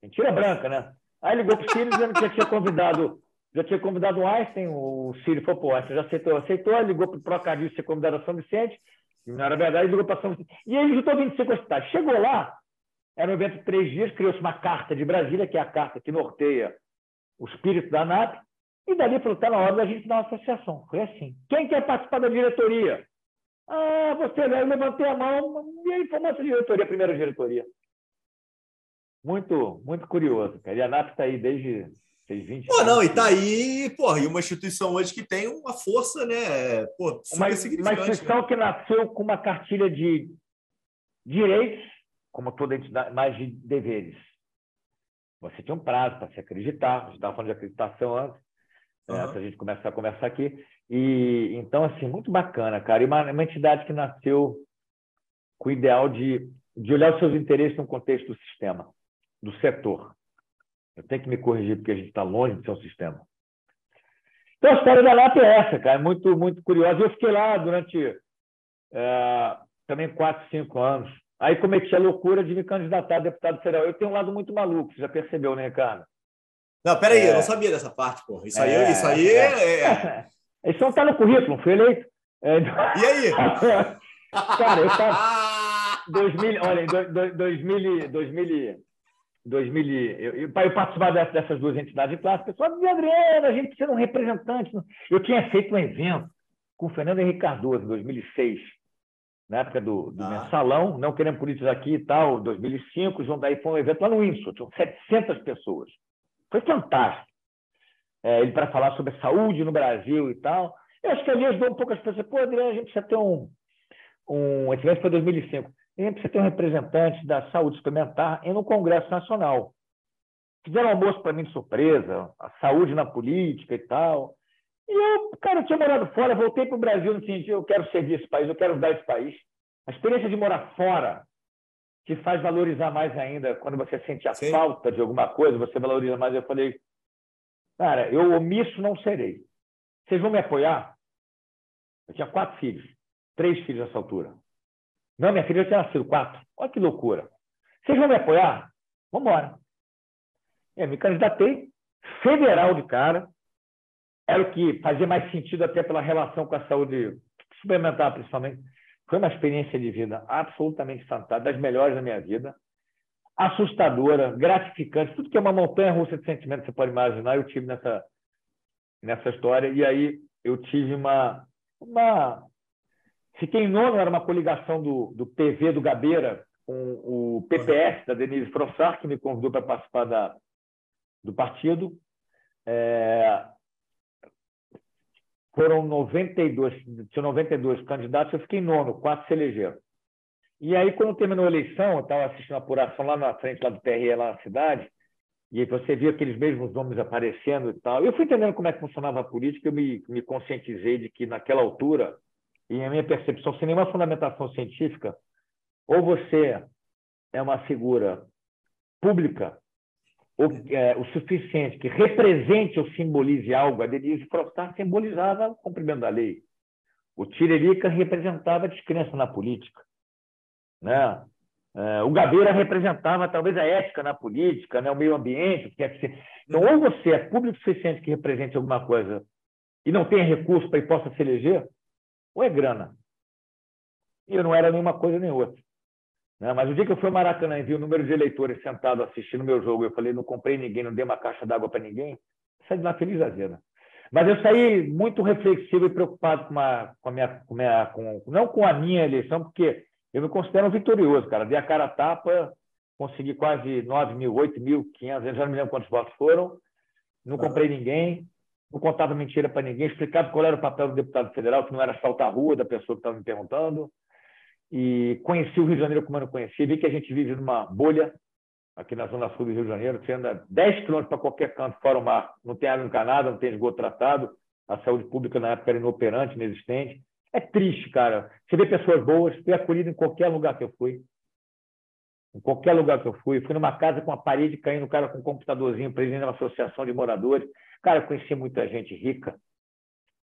Mentira branca, né? Aí ligou para o Ciro dizendo que tinha convidado já tinha convidado o Einstein, o Ciro falou, pô, Einstein já aceitou, aceitou, ligou para o Procadil ser convidado a São Vicente, e na verdade ligou para São Vicente. E ele juntou 25 hospitais. Chegou lá, era um evento de três dias, criou-se uma carta de Brasília, que é a carta que norteia o espírito da ANAP, e dali falou, está na hora da gente dar uma associação. Foi assim. Quem quer participar da diretoria? Ah, você, eu levantei a mão, e aí formou essa diretoria, a primeira diretoria. Muito, muito curioso, cara. E a ANAP está aí desde Fez 20 Pô, não, e tá aí, porra, e uma instituição hoje que tem uma força, né? Pô, uma, uma instituição né? que nasceu com uma cartilha de direitos, como toda entidade, mas de deveres. Você tinha um prazo para se acreditar, a gente estava falando de acreditação antes. uhum. né, para a gente começar a conversar aqui. E então, assim, muito bacana, cara. E uma, uma entidade que nasceu com o ideal de, de olhar os seus interesses no contexto do sistema, do setor. Eu tenho que me corrigir porque a gente está longe do seu sistema. Então, a história da LAP é essa, cara, muito, muito curiosa. Eu fiquei lá durante é, também quatro, cinco anos. Aí cometi a loucura de me candidatar a deputado federal. Eu tenho um lado muito maluco, você já percebeu, né, Ricardo? Não, peraí, é... eu não sabia dessa parte, porra. Isso aí, é, isso aí é. é... Isso não está no currículo, fui eleito. É... E aí? Cara, eu estava. 2000, olha, 2000, 2000, 2000, eu, eu, eu participava dessas duas entidades de classe, o pessoal dizia, Adriano, a gente precisa de um representante. Eu tinha feito um evento com o Fernando Henrique Cardoso, em 2006, na época do, do ah. mensalão, não querendo políticos aqui e tal, 2005, junto daí foi um evento lá no Windsor, tinham 700 pessoas. Foi fantástico. É, ele para falar sobre a saúde no Brasil e tal. Eu acho que ali ajudou um pouco as pessoas. Pô, Adriano, a gente precisa ter um. um esse evento foi 2005 a gente precisa ter um representante da saúde suplementar e no Congresso Nacional. Fizeram um almoço para mim de surpresa, a saúde na política e tal. E eu, cara, eu tinha morado fora, voltei para o Brasil no sentido, eu quero servir esse país, eu quero ajudar esse país. A experiência de morar fora te faz valorizar mais ainda. Quando você sente a Sim. falta de alguma coisa, você valoriza mais. Eu falei, cara, eu omisso não serei. Vocês vão me apoiar? Eu tinha quatro filhos, três filhos nessa altura. Não, minha filha já tinha nascido quatro. Olha que loucura. Vocês vão me apoiar? Vamos embora. Eu me candidatei, federal de cara. Era o que fazia mais sentido até pela relação com a saúde suplementar, principalmente. Foi uma experiência de vida absolutamente fantástica, das melhores da minha vida. Assustadora, gratificante, tudo que é uma montanha russa de sentimentos, você pode imaginar, eu tive nessa, nessa história. E aí eu tive uma, uma Fiquei em nono, era uma coligação do, do PV do Gabeira com o PPS da Denise Frossard, que me convidou para participar da, do partido. É, foram 92, tinha 92 candidatos, eu fiquei em nono, quatro se elegeram. E aí, quando terminou a eleição, eu estava assistindo a apuração lá na frente lá do TRE, lá na cidade, e você via aqueles mesmos nomes aparecendo e tal. Eu fui entendendo como é que funcionava a política, eu me, me conscientizei de que, naquela altura, e a minha percepção, sem nenhuma fundamentação científica, ou você é uma figura pública ou, é, o suficiente que represente ou simbolize algo. A Denise Frostar simbolizava o cumprimento da lei. O Tiririca representava a descrença na política. Né? É, o Gabeira representava talvez a ética na política, né? o meio ambiente. Que quer ser. Então, ou você é público suficiente que represente alguma coisa e não tem recurso para ir possa se eleger, ou é grana. E eu não era nenhuma coisa nem outra. Né? Mas o dia que eu fui ao Maracanã e vi o número de eleitores sentados assistindo o meu jogo, eu falei, não comprei ninguém, não dei uma caixa d'água para ninguém, saí de lá feliz da vida. Mas eu saí muito reflexivo e preocupado com, a, com a minha, com minha com, não com a minha eleição, porque eu me considero um vitorioso, cara. Dei a cara a tapa, consegui quase 9 mil, 8 mil, 500, já não me lembro quantos votos foram, não comprei ninguém, não contava mentira para ninguém, explicava qual era o papel do deputado federal, que não era assaltar a rua da pessoa que estava me perguntando. E conheci o Rio de Janeiro como eu não conhecia, vi que a gente vive numa bolha aqui na zona sul do Rio de Janeiro, você anda 10 quilômetros para qualquer canto fora o mar, não tem água encanada, não tem esgoto tratado, a saúde pública na época era inoperante, inexistente. É triste, cara. Você vê pessoas boas, fui acolhido em qualquer lugar que eu fui. Em qualquer lugar que eu fui. Fui numa casa com a parede caindo, o cara com um computadorzinho, presidente de uma associação de moradores. Cara, eu conheci muita gente rica,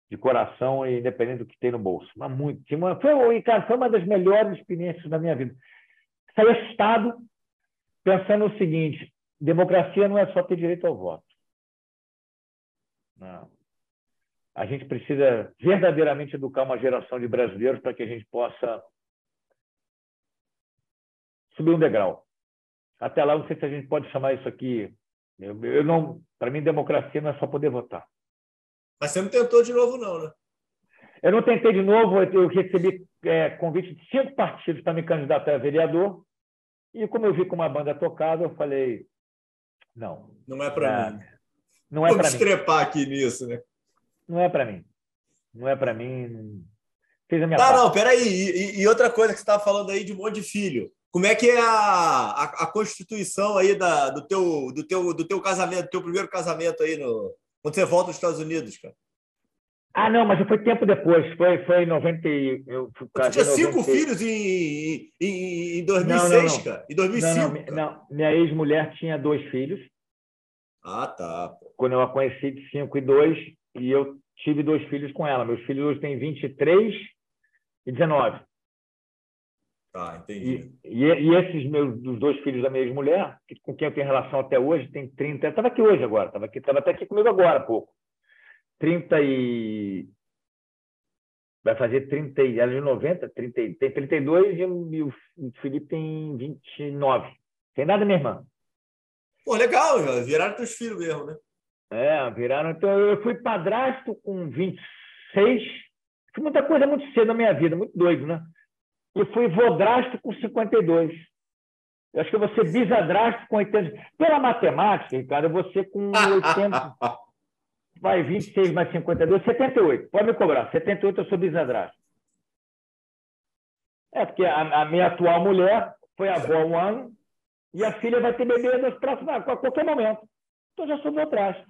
de coração, independente do que tem no bolso. Mas muito. Foi, cara, foi uma das melhores experiências da minha vida. Saí assustado, pensando o seguinte: democracia não é só ter direito ao voto. Não. A gente precisa verdadeiramente educar uma geração de brasileiros para que a gente possa subir um degrau. Até lá, não sei se a gente pode chamar isso aqui eu, eu não, para mim, democracia não é só poder votar. Mas você não tentou de novo, não, né? Eu não tentei de novo, eu recebi é, convite de cinco partidos para me candidatar a vereador. E como eu vi com uma banda tocada, eu falei: não. Não é para é, mim. Não é para mim. trepar aqui nisso, né? Não é para mim. Não é para mim. Fez a minha tá, parte. não, peraí. E, e outra coisa que você estava falando aí de um monte de filho. Como é que é a, a, a, constituição aí da, do, teu, do, teu, do teu casamento, do teu primeiro casamento aí no, Quando você volta dos Estados Unidos, cara? Ah, não, mas foi tempo depois. Foi, foi em 90. Eu Você tinha cinco filhos em, em, em 2006, não, não, não. cara? Em 2005? Não, não, minha ex-mulher tinha dois filhos. Ah, tá. Quando eu a conheci, de cinco e dois, e eu tive dois filhos com ela. Meus filhos hoje têm 23 e 19. Tá, entendi. E, e, e esses meus dos dois filhos da minha ex-mulher, com quem eu tenho relação até hoje, tem 30. Estava aqui hoje agora, estava aqui, estava até aqui comigo agora há pouco. 30 e. Vai fazer 30, ela é de 90, 30, tem 32 e o Felipe tem 29. Tem nada, minha irmã. Pô, legal, viraram teus filhos mesmo, né? É, viraram. Então, eu fui padrasto com 26. Fiz muita coisa muito cedo na minha vida, muito doido, né? E fui vodrasto com 52. Eu acho que eu vou ser bisadrasto com 80. Pela matemática, Ricardo, eu vou ser com 80. vai 26 mais 52, 78. Pode me cobrar. 78 eu sou bisadrasto. É, porque a, a, minha atual mulher foi avó há um ano e a filha vai ter bebê nos próximos, a qualquer momento. Então já sou bisadrasto.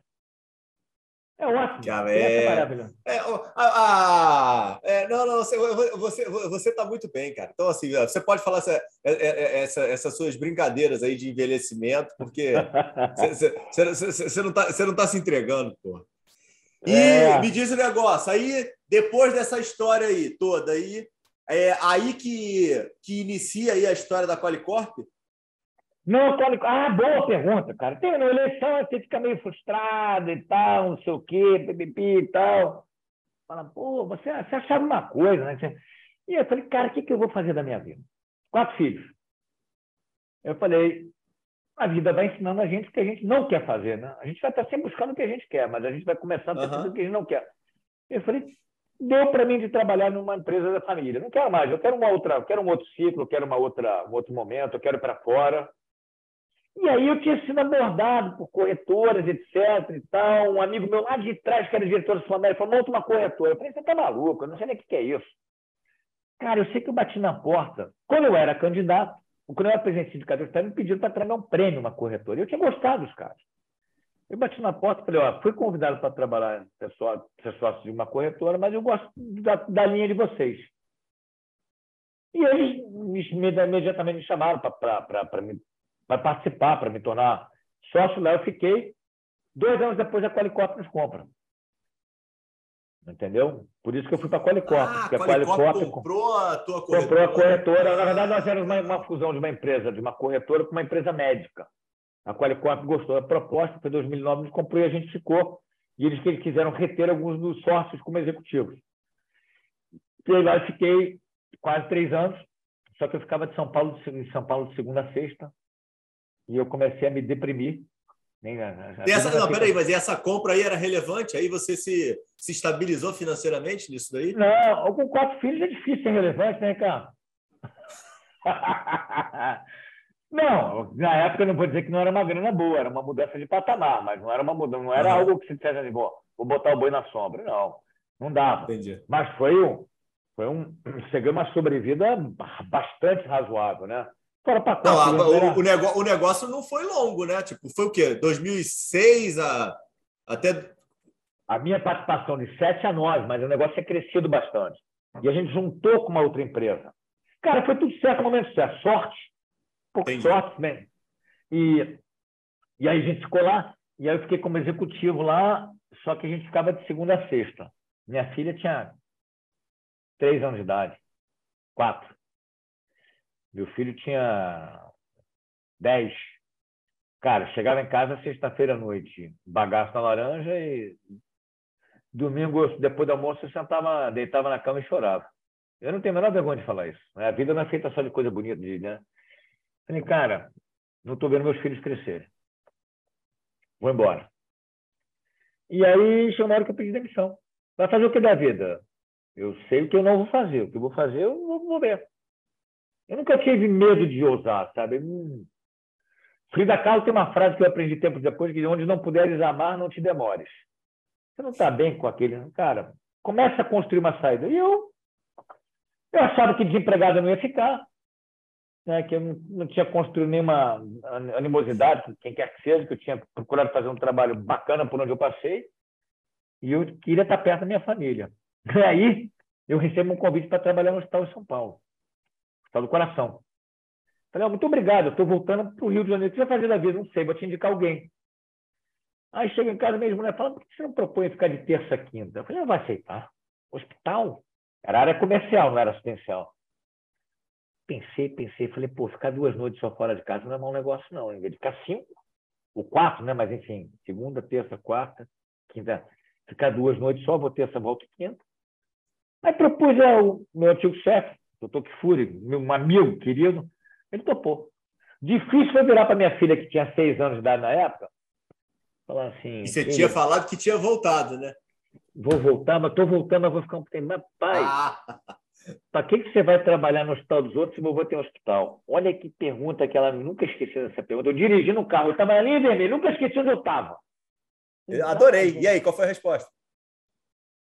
É ótimo. Já é, é maravilhoso. É, a, é, não, não, você você você está muito bem, cara. Então assim, você pode falar essa, é, é, essa, essas suas brincadeiras aí de envelhecimento, porque você, não está tá se entregando, pô. E é. me diz o um negócio, aí depois dessa história aí toda aí, é aí que, que inicia aí a história da Qualicorp? Não, Qualicorp. Ah, boa pergunta, cara. Tem na eleição você fica meio frustrado e tal, não sei o quê, pipipi e tal. Fala, pô, você, você achava uma coisa, né? E eu falei, cara, o que, que eu vou fazer da minha vida? Quatro filhos. Eu falei, a vida vai ensinando a gente o que a gente não quer fazer, né? A gente vai estar sempre buscando o que a gente quer, mas a gente vai começando a uhum. o que a gente não quer. Eu falei, deu para mim de trabalhar numa empresa da família. Não quero mais, eu quero uma outra, eu quero um outro ciclo, eu quero uma outra, um outro momento, eu quero para fora. E aí eu tinha sido abordado por corretoras, etc. e tal. Um amigo meu lá de trás, que era diretor do Flamengo, falou: monta uma corretora. Eu falei: você tá maluco? Eu não sei nem o que é isso. Cara, eu sei que eu bati na porta. Quando eu era candidato, quando eu era presidente de sindicato me pediram para trabalhar um prêmio, uma corretora. Eu tinha gostado dos caras. Eu bati na porta e falei, ó, fui convidado para trabalhar, ser sócio, de uma corretora, mas eu gosto da, da linha de vocês. E eles me, imediatamente me chamaram para participar, para me tornar sócio lá. Eu fiquei. Dois anos depois, a Qualicop nos compra. Entendeu? Por isso que eu fui para a Qualicorp. Ah, a Qualicorp comprou a tua corretora. Comprou a corretora. Na verdade, nós éramos uma, uma, fusão de uma empresa, de uma corretora com uma empresa médica. A Qualicorp gostou da proposta, foi em 2009, nos comprou e a gente ficou. E eles, eles quiseram reter alguns dos sócios como executivos. E aí lá eu fiquei quase três anos, só que eu ficava de São Paulo, em São Paulo de segunda a sexta, e eu comecei a me deprimir nem, essa, não, peraí, mas essa compra aí era relevante? Aí você se, se estabilizou financeiramente nisso daí? Não, com quatro filhos é difícil ser relevante, né, cara? não, na época eu não vou dizer que não era uma grana boa, era uma mudança de patamar, mas não era uma mudança, não era uhum. algo que se dissesse assim, vou, botar o boi na sombra. Não, não dava. Entendi. Mas foi um, foi um, cheguei uma sobrevida bastante razoável, né? Fora pacote. Não, né? o, o, negócio, o negócio não foi longo, né? Tipo, foi o quê? 2006 a, até. A minha participação de 7 a 9, mas o negócio tinha crescido bastante. E a gente juntou com uma outra empresa. Cara, foi tudo certo no momento certo. Sorte. Pouco sorte, né? E, e aí a gente ficou lá. E aí eu fiquei como executivo lá, só que a gente ficava de segunda a sexta. Minha filha tinha três anos de idade. Quatro. Meu filho tinha 10. Cara, chegava em casa sexta-feira à noite, bagaço na laranja e domingo, depois do almoço, eu sentava, deitava na cama e chorava. Eu não tenho a menor vergonha de falar isso. Né? A vida não é feita só de coisa bonita, né? Falei, cara, não estou vendo meus filhos crescerem. Vou embora. E aí chegou uma hora que eu pedi demissão. Vai fazer o que da vida? Eu sei o que eu não vou fazer. O que eu vou fazer, eu vou ver. Eu nunca tive medo de ousar, sabe? Hum. Frida Kahlo tem uma frase que eu aprendi tempo depois, que onde não puderes amar, não te demores. Você não está bem com aquele... Cara, começa a construir uma saída. E eu, eu achava que desempregado não ia ficar, né? que eu não, não tinha construído nenhuma animosidade com quem quer que seja, que eu tinha procurado fazer um trabalho bacana por onde eu passei. E eu queria estar perto da minha família. E aí, eu recebo um convite para trabalhar no hospital em São Paulo, Hospital do Coração. Falei, oh, muito obrigado, eu estou voltando para o Rio de Janeiro. O que você vai fazer da vida? Não sei, vou te indicar alguém. Aí chega em casa, minha mulher fala, por que você não propõe ficar de terça a quinta? Eu falei, não vai aceitar. Hospital? Era área comercial, não era assistencial. Pensei, pensei, falei, pô, ficar duas noites só fora de casa não é mau negócio, não. Em vez de ficar cinco, ou quatro, né? Mas enfim, segunda, terça, quarta, quinta, ficar duas noites só, vou terça, volta e quinta. Aí propus ao meu antigo chefe, doutor Kifuri, meu amigo querido, ele topou. Difícil foi virar para minha filha, que tinha seis anos de idade na época, falar assim. E você tinha falado que tinha voltado, né? Vou voltar, mas estou voltando, mas vou ficar um tempo. Mas, pai, ah. para que, que você vai trabalhar no hospital dos outros se vovô tem um hospital? Olha que pergunta que ela nunca esqueceu dessa pergunta. Eu dirigi no carro, eu estava na linha vermelha, nunca esqueci onde eu estava. Adorei. E aí, qual foi a resposta?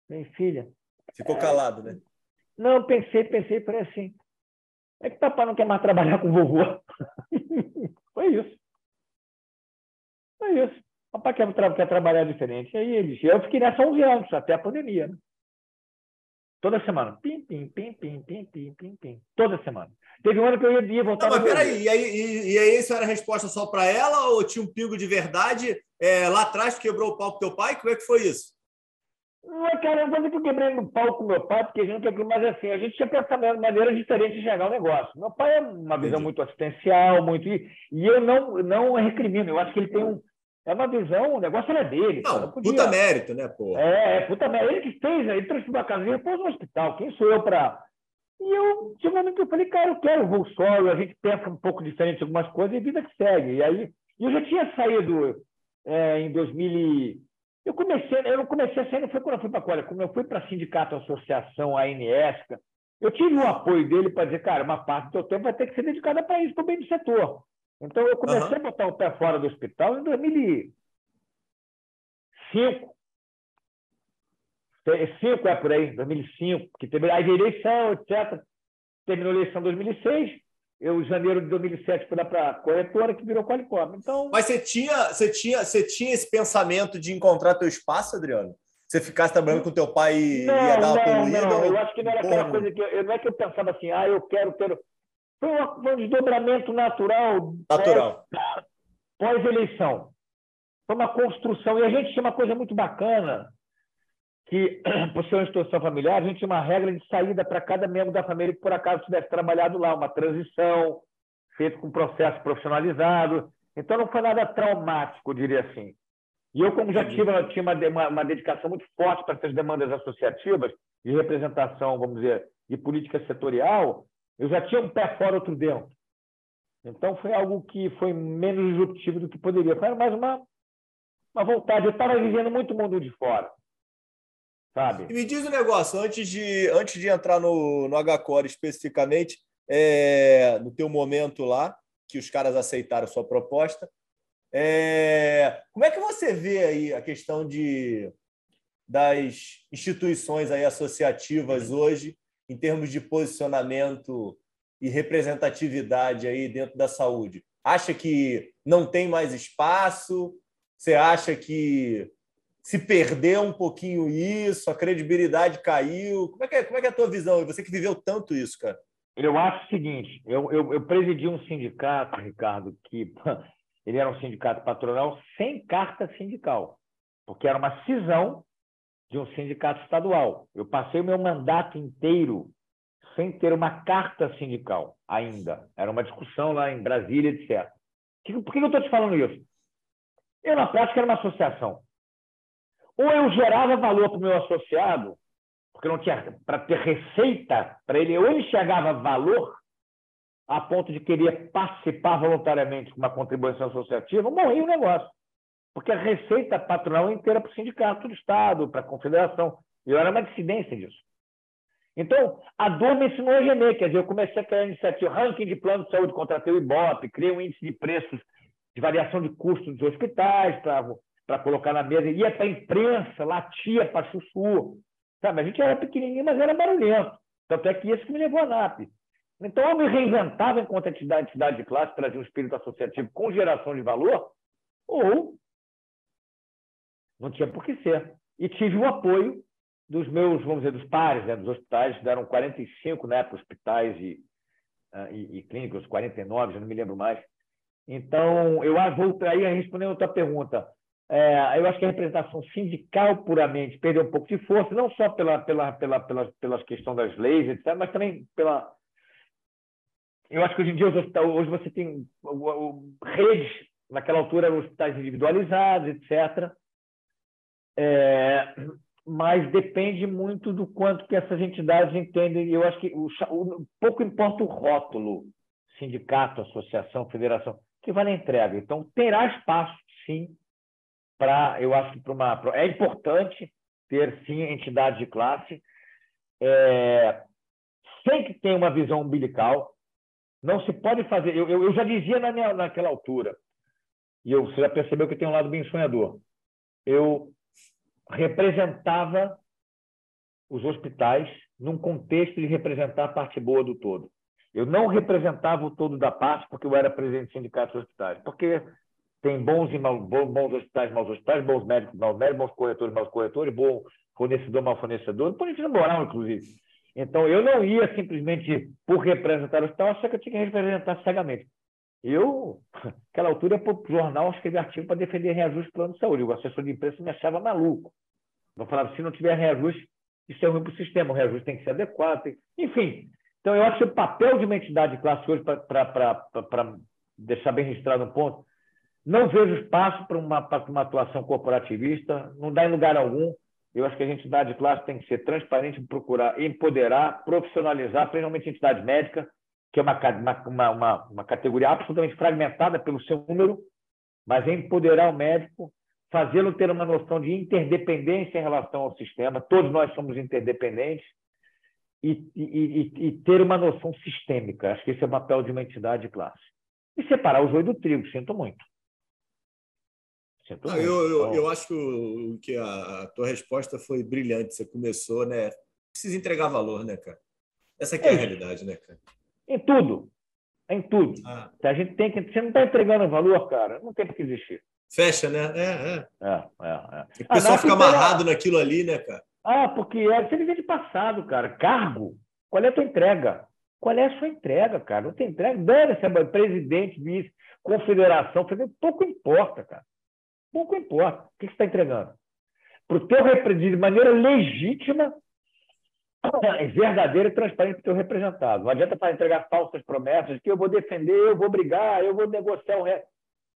Minha filha. Ficou calado, né? Não, pensei, pensei, falei assim. É que papai não quer mais trabalhar com vovô. Foi isso. Foi isso. Papai quer, quer trabalhar diferente. E aí eles. Eu fiquei nessa 11 anos, até a pandemia. Né? Toda semana. Pim, pim, pim, pim, pim, pim, pim, pim. Toda semana. Teve um ano que eu ia, ia voltar. Não, mas peraí, e aí, e, e aí isso era a resposta só para ela ou tinha um pingo de verdade é, lá atrás que quebrou o pau com teu pai? Como é que foi isso? Não é, cara, não que eu quebrei no pau com meu pai, porque a gente não mas assim, a gente tinha pensado de maneira diferente de enxergar o negócio. Meu pai é uma visão Entendi. muito assistencial, muito. E eu não, não recrimino, eu acho que ele tem um. É uma visão, o negócio era dele. Não, podia... puta mérito, né, pô? É, é, puta mérito. Ele que fez, ele transformou a casa e repôs no hospital. Quem sou eu para. E eu, de um momento, eu falei, cara, eu quero voo solo, a gente pensa um pouco diferente em algumas coisas e a vida que segue. E aí, eu já tinha saído é, em 2000. Eu comecei, eu não comecei a sair, não foi quando eu fui para a Coreia, quando eu fui para sindicato, associação, a ANESCA, eu tive o apoio dele para dizer, cara, uma parte do teu tempo vai ter que ser dedicada para isso, para o bem do setor. Então, eu comecei uhum. a botar o pé fora do hospital em 2005. Cinco é por aí, 2005, que teve a eleição, etc. Terminou a eleição em 2006 eu, em janeiro de 2007, fui lá para a corretora que virou Qualicom. Então... Mas você tinha, você, tinha, você tinha esse pensamento de encontrar teu espaço, Adriano? Você ficasse trabalhando com teu pai e não, ia dar uma não, poluída? Não, eu acho que não era aquela coisa que... Eu, não é que eu pensava assim, ah, eu quero ter... Foi um, um desdobramento natural. Natural. Pós-eleição. Foi uma construção. E a gente tinha uma coisa muito bacana, que, por ser uma instituição familiar, a gente tinha uma regra de saída para cada membro da família que, por acaso, tivesse trabalhado lá, uma transição, feito com processo profissionalizado. Então, não foi nada traumático, diria assim. E eu, como já tive, tinha uma, uma, dedicação muito forte para essas demandas associativas, de representação, vamos dizer, de política setorial, eu já tinha um pé fora, outro dentro. Então, foi algo que foi menos disruptivo do que poderia. Foi mais uma, uma vontade. Eu estava vivendo muito mundo de fora. Sabe? E me diz um negócio, antes de, antes de entrar no, no HCore especificamente, é, no teu momento lá, que os caras aceitaram sua proposta, é, como é que você vê aí a questão de, das instituições aí associativas hoje, em termos de posicionamento e representatividade aí dentro da saúde? Acha que não tem mais espaço? Você acha que se perdeu um pouquinho isso, a credibilidade caiu. Como é que é, como é, que é a tua visão? Você que viveu tanto isso, cara. Eu acho o seguinte, eu, eu, eu presidi um sindicato, Ricardo, que ele era um sindicato patronal sem carta sindical, porque era uma cisão de um sindicato estadual. Eu passei o meu mandato inteiro sem ter uma carta sindical ainda. Era uma discussão lá em Brasília, etc. Por que eu estou te falando isso? Eu, na prática, era uma associação. Ou eu gerava valor para o meu associado, porque não tinha para ter receita para ele, ou ele enxergava valor a ponto de querer participar voluntariamente com uma contribuição associativa, morria o negócio. Porque a receita patronal é inteira para o sindicato do Estado, para a confederação. E eu era uma dissidência disso. Então, a dor me ensinou a gemer. Quer dizer, eu comecei a criar iniciativa, ranking de plano de saúde, contratei o IBOP, criei um índice de preços de variação de custos dos hospitais para para colocar na mesa, ia para a imprensa, latia para chuchu. Sabe? A gente era pequenininho, mas era barulhento. Tanto é que isso que me levou a NAP. Então, eu me reinventava enquanto entidade, entidade de classe, trazia um espírito associativo com geração de valor, ou não tinha por que ser. e tive o apoio dos meus, vamos dizer, dos pares, né, dos hospitais, deram 45 na época, hospitais e, uh, e, e clínicas, 49, já não me lembro mais. Então, eu vou aí respondendo outra pergunta. É, eu acho que a representação sindical puramente perdeu um pouco de força, não só pela, pela, pela, pela, pela questão das leis, etc., mas também pela. Eu acho que hoje em dia, hoje você tem redes, naquela altura, hospitais individualizados, etc. É, mas depende muito do quanto que essas entidades entendem. Eu acho que o, o, pouco importa o rótulo, sindicato, associação, federação, que vale a entrega. Então, terá espaço, sim, para, eu acho que para uma. Pra, é importante ter, sim, entidade de classe, é, sem que tenha uma visão umbilical. Não se pode fazer. Eu, eu, eu já dizia na minha, naquela altura, e eu, você já percebeu que tem um lado bem sonhador. Eu representava os hospitais num contexto de representar a parte boa do todo. Eu não representava o todo da parte porque eu era presidente do sindicato de hospitais, porque tem bons e mal, bons hospitais, maus hospitais, bons médicos, maus médicos, bons corretores, maus corretores, bom fornecedor, mau fornecedor, isso moral, inclusive. Então, eu não ia simplesmente, por representar o hospital, achar que eu tinha que representar cegamente. Eu, naquela altura, para o jornal, escrevi artigo para defender reajuste do plano de saúde. O assessor de imprensa me achava maluco. Eu falava, se não tiver reajuste, isso é ruim para o sistema, o reajuste tem que ser adequado. Enfim, então eu acho que o papel de uma entidade de classe hoje, para deixar bem registrado um ponto, não vejo espaço para uma, uma atuação corporativista, não dá em lugar algum. Eu acho que a entidade de classe tem que ser transparente, procurar empoderar, profissionalizar, principalmente a entidade médica, que é uma, uma, uma, uma categoria absolutamente fragmentada pelo seu número, mas é empoderar o médico, fazê-lo ter uma noção de interdependência em relação ao sistema, todos nós somos interdependentes, e, e, e, e ter uma noção sistêmica. Acho que esse é o papel de uma entidade de classe. E separar o joio do trigo, sinto muito. Ah, muito. Eu, eu, eu, acho que a, a tua resposta foi brilhante. Você começou, né? Precisa entregar valor, né, cara? Essa aqui é, é a realidade, né, cara? Em tudo. Em tudo. Ah. A gente tem que. Você não está entregando valor, cara, não tem por que existir. Fecha, né? É, é. é, é, é. O pessoal fica amarrado naquilo ali, né, cara? Ah, porque é, você vive de passado, cara. Cargo. Qual é a tua entrega? Qual é a sua entrega, cara? Não tem entrega. Dane se presidente, vice, confederação, pouco importa, cara. Pouco importa. O que você está entregando? Para o teu representante, de maneira legítima, verdadeira e transparente para o teu representado. Não adianta para entregar falsas promessas que eu vou defender, eu vou brigar, eu vou negociar o resto.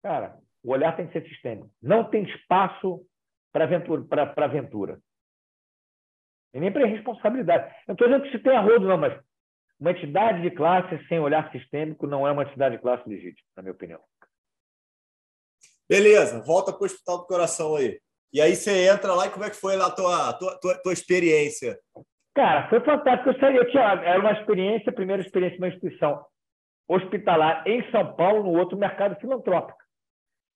Cara, o olhar tem que ser sistêmico. Não tem espaço para aventura, para aventura. E nem para irresponsabilidade. Eu estou dizendo que se tem arrodo, não, mas uma entidade de classe sem olhar sistêmico não é uma entidade de classe legítima, na minha opinião. Beleza, volta para o Hospital do Coração aí. E aí você entra lá e como é que foi lá a tua, tua, tua, tua experiência? Cara, foi fantástico. Eu, eu tinha, era uma experiência, primeira experiência uma instituição hospitalar em São Paulo, no outro mercado filantrópico.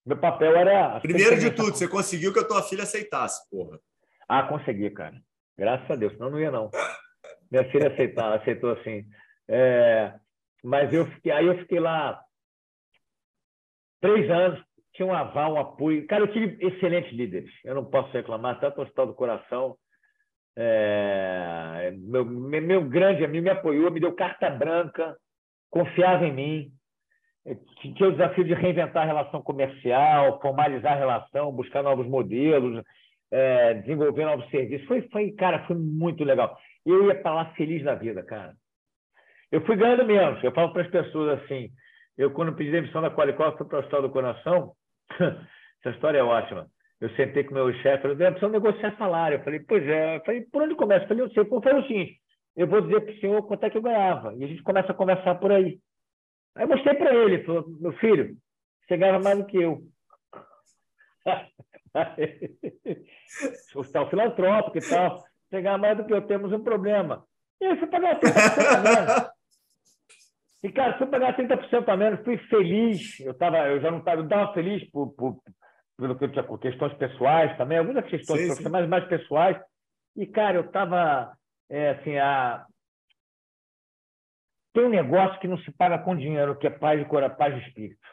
Meu papel era. Primeiro de tudo, você conseguiu que a tua filha aceitasse, porra. Ah, consegui, cara. Graças a Deus, senão não ia, não. Minha filha aceitou, aceitou assim. É, mas eu fiquei, aí eu fiquei lá três anos, tinha um aval, um apoio. Cara, eu tive excelentes líderes. Eu não posso reclamar, tanto no Hospital do Coração. É, meu, meu grande amigo me apoiou, me deu carta branca, confiava em mim tinha o desafio de reinventar a relação comercial, formalizar a relação, buscar novos modelos, é, desenvolver novos serviços. Foi, foi, cara, foi muito legal. Eu ia para lá feliz da vida, cara. Eu fui ganhando menos. Eu falo para as pessoas assim, eu quando pedi demissão da Qualicol, fui para o Hospital do Coração, essa história é ótima. Eu sentei com o meu chefe, falei, precisa negociar salário. Eu falei, pois é. Eu falei, por onde começa? Eu falei, eu sei. Eu falei o seguinte, eu vou dizer para o senhor quanto é que eu ganhava. E a gente começa a conversar por aí. Aí eu mostrei para ele, ele falou, meu filho, você ganha mais do que eu. Hospital filantrópico e tal, você ganha mais do que eu, temos um problema. E aí fui pagar 30% a menos. E, cara, fui pagar 30% a menos, fui feliz. Eu, tava, eu já não estava, estava feliz por, por, pelo que eu tinha, por questões pessoais também, algumas questões sim, sim. mais pessoais. E, cara, eu estava, é, assim, a, tem um negócio que não se paga com dinheiro, que é paz de cor, paz de espírito.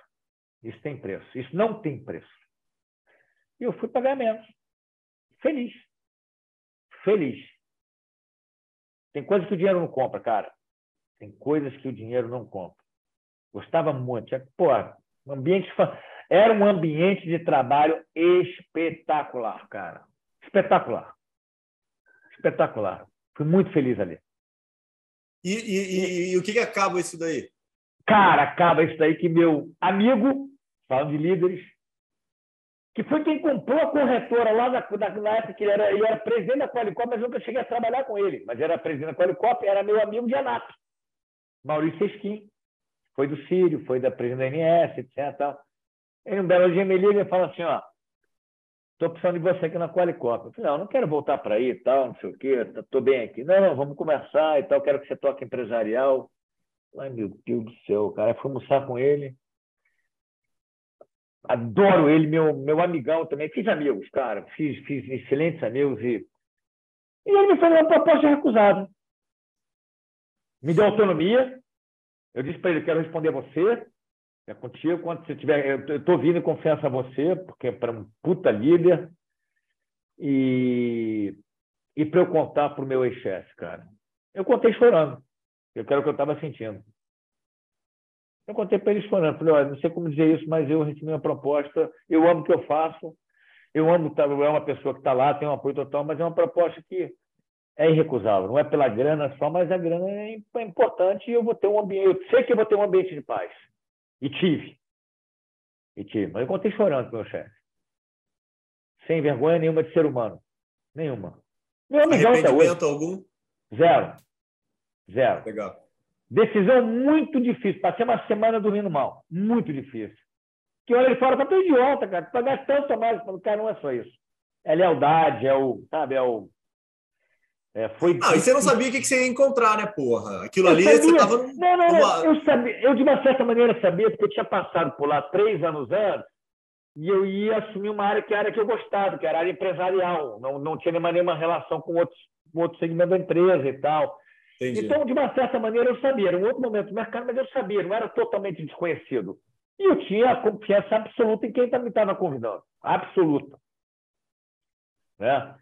Isso tem preço. Isso não tem preço. E eu fui pagar menos. Feliz. feliz. Tem coisas que o dinheiro não compra, cara. Tem coisas que o dinheiro não compra. Gostava muito. Pô, ambiente era um ambiente de trabalho espetacular, cara. Espetacular. Espetacular. Fui muito feliz ali. E, e, e, e o que, que acaba isso daí? Cara, acaba isso daí que meu amigo, falando de líderes, que foi quem comprou a corretora lá na, na, na época que ele era, ele era presidente da Qualicop, mas nunca cheguei a trabalhar com ele. Mas era presidente da Qualicop, era meu amigo de ANAP, Maurício Esquim. Foi do Sírio, foi da presidente da NS, etc. Tal. Um belo dia, me liga e fala assim, ó, estou precisando de você aqui na Qualicop. Eu falei, não, não quero voltar para aí tal, não sei o quê, estou bem aqui. Não, não, vamos conversar e tal, quero que você toque empresarial. Ai, meu Deus do céu, cara. Eu fui almoçar com ele. Adoro ele, meu, meu amigão também. Fiz amigos, cara. Fiz, fiz excelentes amigos. E, e ele me fez uma proposta recusada. Me deu autonomia. Eu disse para ele: quero responder a você. É contigo. Quando você tiver. Eu estou vindo em confiança a você, porque é para um puta líder. E, e para eu contar para o meu ex-chefe, cara. Eu contei chorando. Eu quero o que eu estava sentindo. Eu contei para eles chorando. Falei, olha, não sei como dizer isso, mas eu recebi uma proposta. Eu amo o que eu faço. Eu amo, tá, eu é uma pessoa que está lá, tem um apoio total, mas é uma proposta que é irrecusável. Não é pela grana só, mas a grana é, é importante e eu vou ter um ambiente. Eu sei que eu vou ter um ambiente de paz. E tive. E tive. Mas eu contei chorando o meu chefe. Sem vergonha nenhuma de ser humano. Nenhuma. Meu amigão até hoje. algum? Zero. Zero. Legal. Decisão muito difícil. Passei uma semana dormindo mal. Muito difícil. Que olha ele fala, tá tão idiota, cara. Tu pagar tanto a mais. Falo, cara, não é só isso. É lealdade, é o, sabe, é o. É, foi... Não, e você não sabia o que você ia encontrar, né, porra? Aquilo eu ali, sabia. você tava. Não, não, não. Eu, sabia, eu, de uma certa maneira, sabia, porque eu tinha passado por lá três anos antes e eu ia assumir uma área que era que eu gostava, que era a área empresarial. Não, não tinha nenhuma relação com outros, outro segmento da empresa e tal. Entendi. Então, de uma certa maneira, eu sabia. Era um outro momento do mercado, mas eu sabia, não era totalmente desconhecido. E eu tinha a confiança absoluta em quem me estava convidando. Absoluta. Né?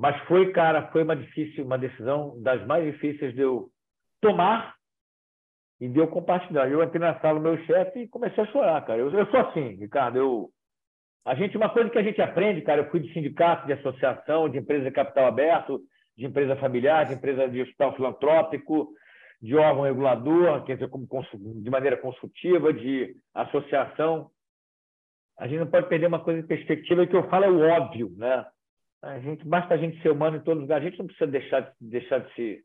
Mas foi, cara, foi uma difícil, uma decisão das mais difíceis de eu tomar e de eu compartilhar. Eu entrei na sala do meu chefe e comecei a chorar, cara. Eu, eu sou assim, Ricardo. Eu, a gente, uma coisa que a gente aprende, cara, eu fui de sindicato, de associação, de empresa de capital aberto, de empresa familiar, de empresa de hospital filantrópico, de órgão regulador, quer dizer, como de maneira consultiva, de associação. A gente não pode perder uma coisa de perspectiva que eu falo é o óbvio, né? A gente basta a gente ser humano em todo lugar. A gente não precisa deixar de, deixar de, se,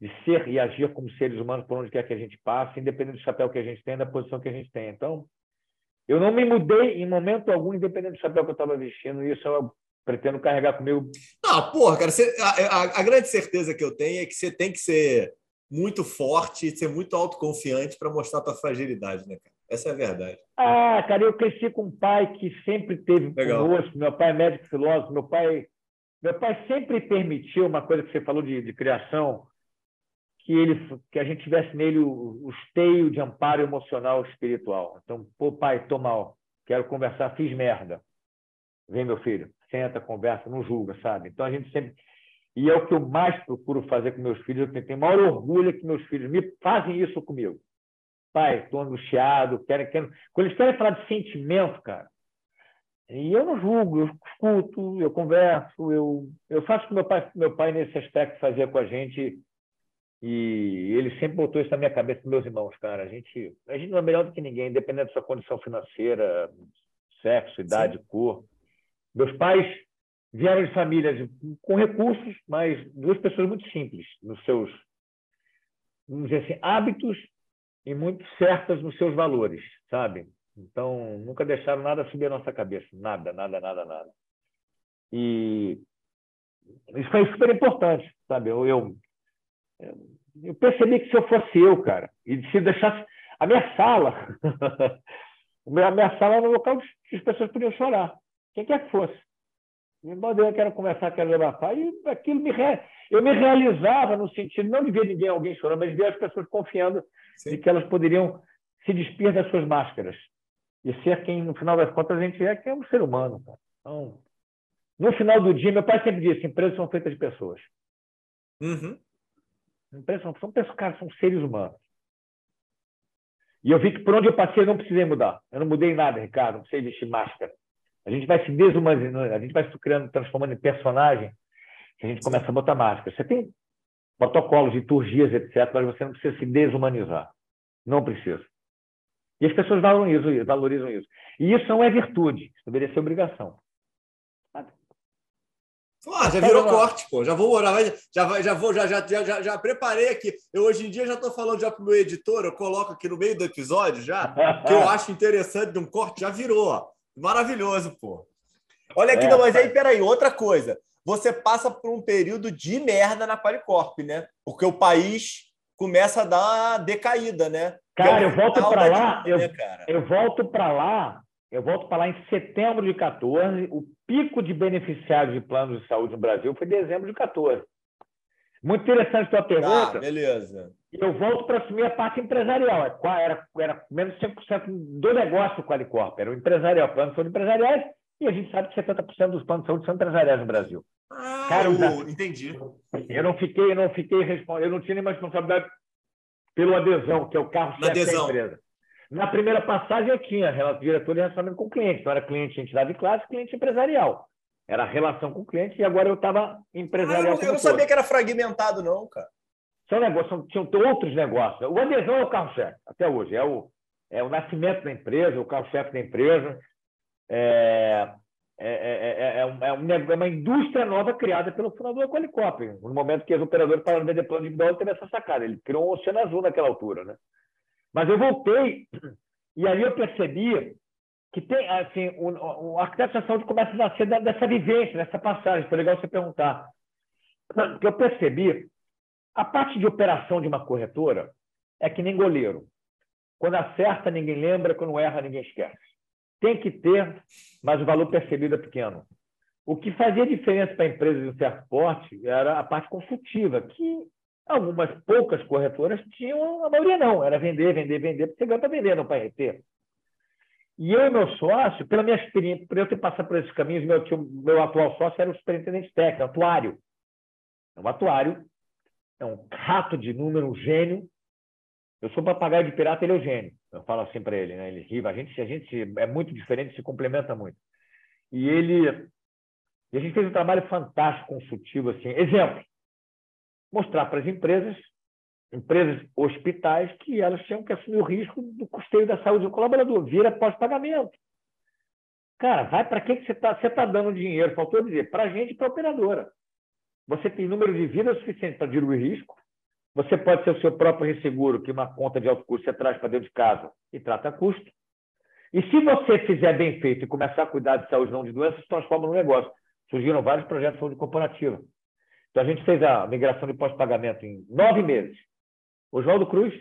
de ser e agir como seres humanos por onde quer que a gente passe, independente do chapéu que a gente tem, da posição que a gente tem. Então, eu não me mudei em momento algum, independente do chapéu que eu estava vestindo. E isso é pretendo carregar comigo. Não, porra, cara, você, a, a, a, grande certeza que eu tenho é que você tem que ser muito forte, ser muito autoconfiante para mostrar a tua fragilidade, né, cara? Essa é a verdade. Ah, cara, eu cresci com um pai que sempre teve Legal. conosco. Meu pai é médico filósofo, meu pai, meu pai sempre permitiu uma coisa que você falou de, de criação, que ele, que a gente tivesse nele o, o esteio de amparo emocional espiritual. Então, pô, pai, tô mal, quero conversar, fiz merda. Vem, meu filho, senta, conversa, não julga, sabe? Então a gente sempre. E é o que eu mais procuro fazer com meus filhos. Eu tenho maior orgulho que meus filhos me fazem isso comigo. Pai, estou angustiado, quero, quero. Quando eles querem falar de sentimento, cara, e eu não julgo, eu escuto, eu converso, eu, eu faço o que meu pai, meu pai nesse aspecto fazia com a gente. E ele sempre botou isso na minha cabeça meus irmãos, cara. A gente, a gente não é melhor do que ninguém, independente da sua condição financeira, sexo, idade, Sim. cor. Meus pais vieram de famílias com recursos, mas duas pessoas muito simples nos seus, vamos dizer assim, hábitos e muito certas nos seus valores, sabe? Então, nunca deixaram nada subir a nossa cabeça. Nada, nada, nada, nada. E isso foi super importante, sabe? Eu, eu, eu percebi que se eu fosse eu, cara, e se deixasse. A minha sala, a minha sala era um local que as pessoas podiam chorar quem quer que fosse. Me mandei, quero conversar, quero levantar. E aquilo me re... eu me realizava no sentido não de ver ninguém, alguém chorando, mas de ver as pessoas confiando Sim. de que elas poderiam se despir das suas máscaras e ser quem, no final das contas, a gente é, que é um ser humano. Cara. Então, No final do dia, meu pai sempre disse: empresas são feitas de pessoas. Uhum. Empresas são, são pessoas, cara, são seres humanos. E eu vi que por onde eu passei eu não precisei mudar. Eu não mudei nada, Ricardo. Não precisei vestir máscara. A gente vai se desumanizando, a gente vai se criando, transformando em personagem, a gente começa a botar máscara. Você tem protocolos, liturgias, etc., mas você não precisa se desumanizar. Não precisa. E as pessoas valorizam isso. Valorizam isso. E isso não é virtude, isso deveria ser obrigação. Ah, já virou corte, pô. Já vou, já, já, já vou, já, já, já, já preparei aqui. Eu hoje em dia já estou falando já para o meu editor, eu coloco aqui no meio do episódio já, que eu acho interessante de um corte, já virou, ó. Maravilhoso, pô. Olha aqui, é, não, mas aí, peraí, outra coisa. Você passa por um período de merda na Qualicorp, né? Porque o país começa a dar uma decaída, né? Cara, é eu volto para lá, eu, né, eu volto para lá eu volto para lá em setembro de 14. O pico de beneficiários de planos de saúde no Brasil foi dezembro de 14. Muito interessante a tua pergunta. Ah, beleza. Eu volto para assumir a parte empresarial. É era, era menos de 5% do negócio do Qualicorp. Era o empresarial, plano de saúde empresariais. E a gente sabe que 70% dos planos de saúde são empresariais no Brasil. Ah, Cara, entendi. Eu não fiquei, eu não fiquei eu não tinha nenhuma responsabilidade pelo adesão, que é o carro-chefe da empresa. Na primeira passagem, eu tinha diretor de relacionamento com o cliente. Então, era cliente entidade de classe cliente empresarial. Era relação com o cliente e agora eu estava empresarial. Ah, eu, eu não sabia que era fragmentado, não, cara. São negócios, tinham outros negócios. O adesão é o carro-chefe, até hoje. É o, é o nascimento da empresa, o carro-chefe da empresa. É, é, é, é, é, uma indústria nova criada pelo fundador da Qualicop. No momento que os operadores pararam de vender plano individual, ele teve essa sacada. Ele criou um oceano azul naquela altura. Né? Mas eu voltei e aí eu percebi que tem, assim, o, o arquiteto da saúde começa a nascer dessa vivência, dessa passagem. Foi legal você perguntar. Porque eu percebi, a parte de operação de uma corretora é que nem goleiro. Quando acerta, ninguém lembra, quando erra, ninguém esquece. Tem que ter, mas o valor percebido é pequeno. O que fazia diferença para a empresa de um certo porte era a parte consultiva, que Algumas poucas corretoras tinham, a maioria não, era vender, vender, vender, porque você ganha para vender, não para reter. E eu e meu sócio, pela minha experiência, por eu ter passado por esses caminhos, meu, tio, meu atual sócio era o superintendente técnico, atuário. É um atuário, é um rato de número, um gênio. Eu sou papagaio de pirata, ele é o gênio. Eu falo assim para ele, né? Ele ri, a gente, a gente é muito diferente, se complementa muito. E ele, e a gente fez um trabalho fantástico, consultivo, assim. Exemplo, mostrar para as empresas, empresas hospitais, que elas tinham que assumir o risco do custeio da saúde do colaborador, vira pós-pagamento. Cara, vai para que você está você tá dando dinheiro? Faltou dizer, para a gente e para a operadora. Você tem número de vidas suficiente para diluir risco. Você pode ser o seu próprio resseguro, que uma conta de alto custo você traz para dentro de casa e trata custo. E se você fizer bem feito e começar a cuidar de saúde, não de doenças, transforma no negócio. Surgiram vários projetos de saúde corporativa. Então, a gente fez a migração de pós-pagamento em nove meses. Oswaldo Cruz,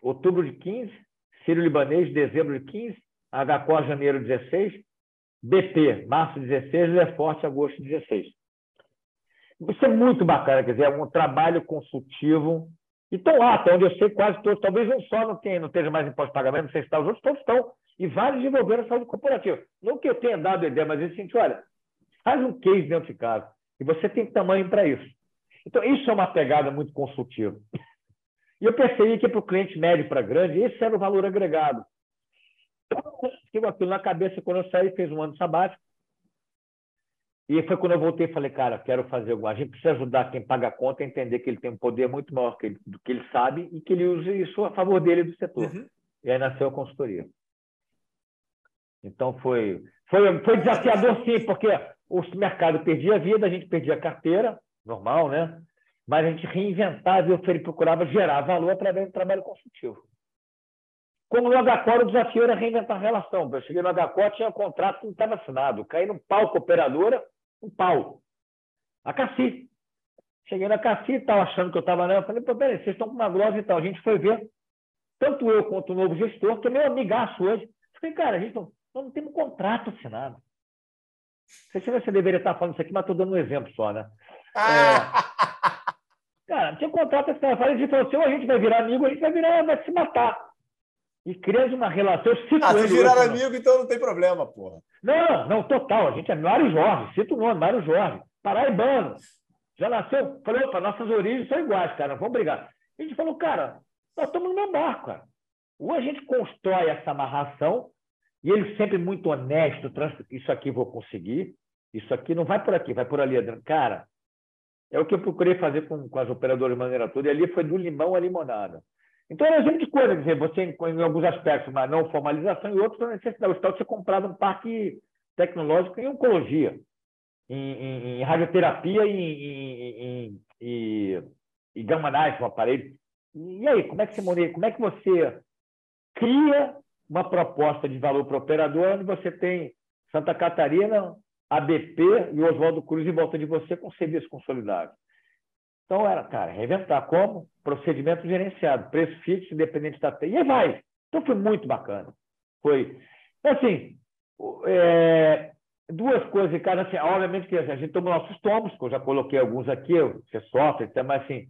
outubro de 15, Sírio Libanês, dezembro de 15, HCO, janeiro 16, BP, março 16, Leforte, agosto 16. Isso é muito bacana, quer dizer, é um trabalho consultivo. E estão lá, até onde eu sei, quase todos, talvez um só não, tenha, não esteja mais em pós-pagamento, não sei se está, os outros todos estão. E vários desenvolveram a saúde corporativa. Não que eu tenha dado ideia, mas eu senti, olha, faz um case dentro de casa. E você tem tamanho para isso. Então, isso é uma pegada muito consultiva. E eu percebi que para o cliente médio para grande, esse era o valor agregado. Fiquei com aquilo na cabeça quando eu saí, fez um ano sabático. E foi quando eu voltei e falei, cara, quero fazer alguma. A gente precisa ajudar quem paga a conta a entender que ele tem um poder muito maior que ele, do que ele sabe e que ele use isso a favor dele do setor. Uhum. E aí nasceu a consultoria. Então foi, foi, foi desafiador, sim, porque o mercado perdia a vida, a gente perdia a carteira, normal, né? Mas a gente reinventava e procurava gerar valor através do trabalho consultivo. Como no HCOR, o desafio era reinventar a relação. Eu cheguei no HCOR, tinha um contrato que não estava assinado. Caí no palco operadora, um pau. A Cassi. Cheguei na Cassi, estava achando que eu estava nela. Falei, pô, peraí, vocês estão com uma glosa e tal. A gente foi ver, tanto eu quanto o novo gestor, que é meu amigaço hoje. Falei, cara, a gente não, não temos um contrato assinado. Não sei se você deveria estar falando isso aqui, mas estou dando um exemplo só, né? É... Cara, tinha um contrato assim, a gente falou assim, ou a gente vai virar amigo, ou a gente vai virar, vai se matar. E criando uma relação. Eu cito ah, se virar amigo, então não tem problema, porra. Não, não, total. A gente é Mário Jorge, cito o nome, Mário Jorge, paraibano. Já nasceu, falei, opa, nossas origens são iguais, cara, vamos brigar. A gente falou, cara, nós estamos no meu barco, cara. Ou a gente constrói essa amarração, e ele sempre muito honesto, isso aqui vou conseguir, isso aqui não vai por aqui, vai por ali, Adriano. Cara, é o que eu procurei fazer com, com as operadoras de maneira toda, e ali foi do limão à limonada. Então, é exemplo de coisa, dizer, você, em alguns aspectos, uma não formalização, e outros, a necessidade. O de ser comprado um parque tecnológico em oncologia, em, em, em radioterapia e em, em, em gamma knife, um aparelho. E aí, como é que você como é que você cria uma proposta de valor para o operador, onde você tem Santa Catarina, ABP e Oswaldo Cruz em volta de você com serviço consolidado. Então era, cara, reinventar como? Procedimento gerenciado, preço fixo, independente da E aí vai. Então foi muito bacana. Foi. Então, assim, é, duas coisas, cara, assim, obviamente que a gente toma nossos tomos, que eu já coloquei alguns aqui, você sofre, mas assim,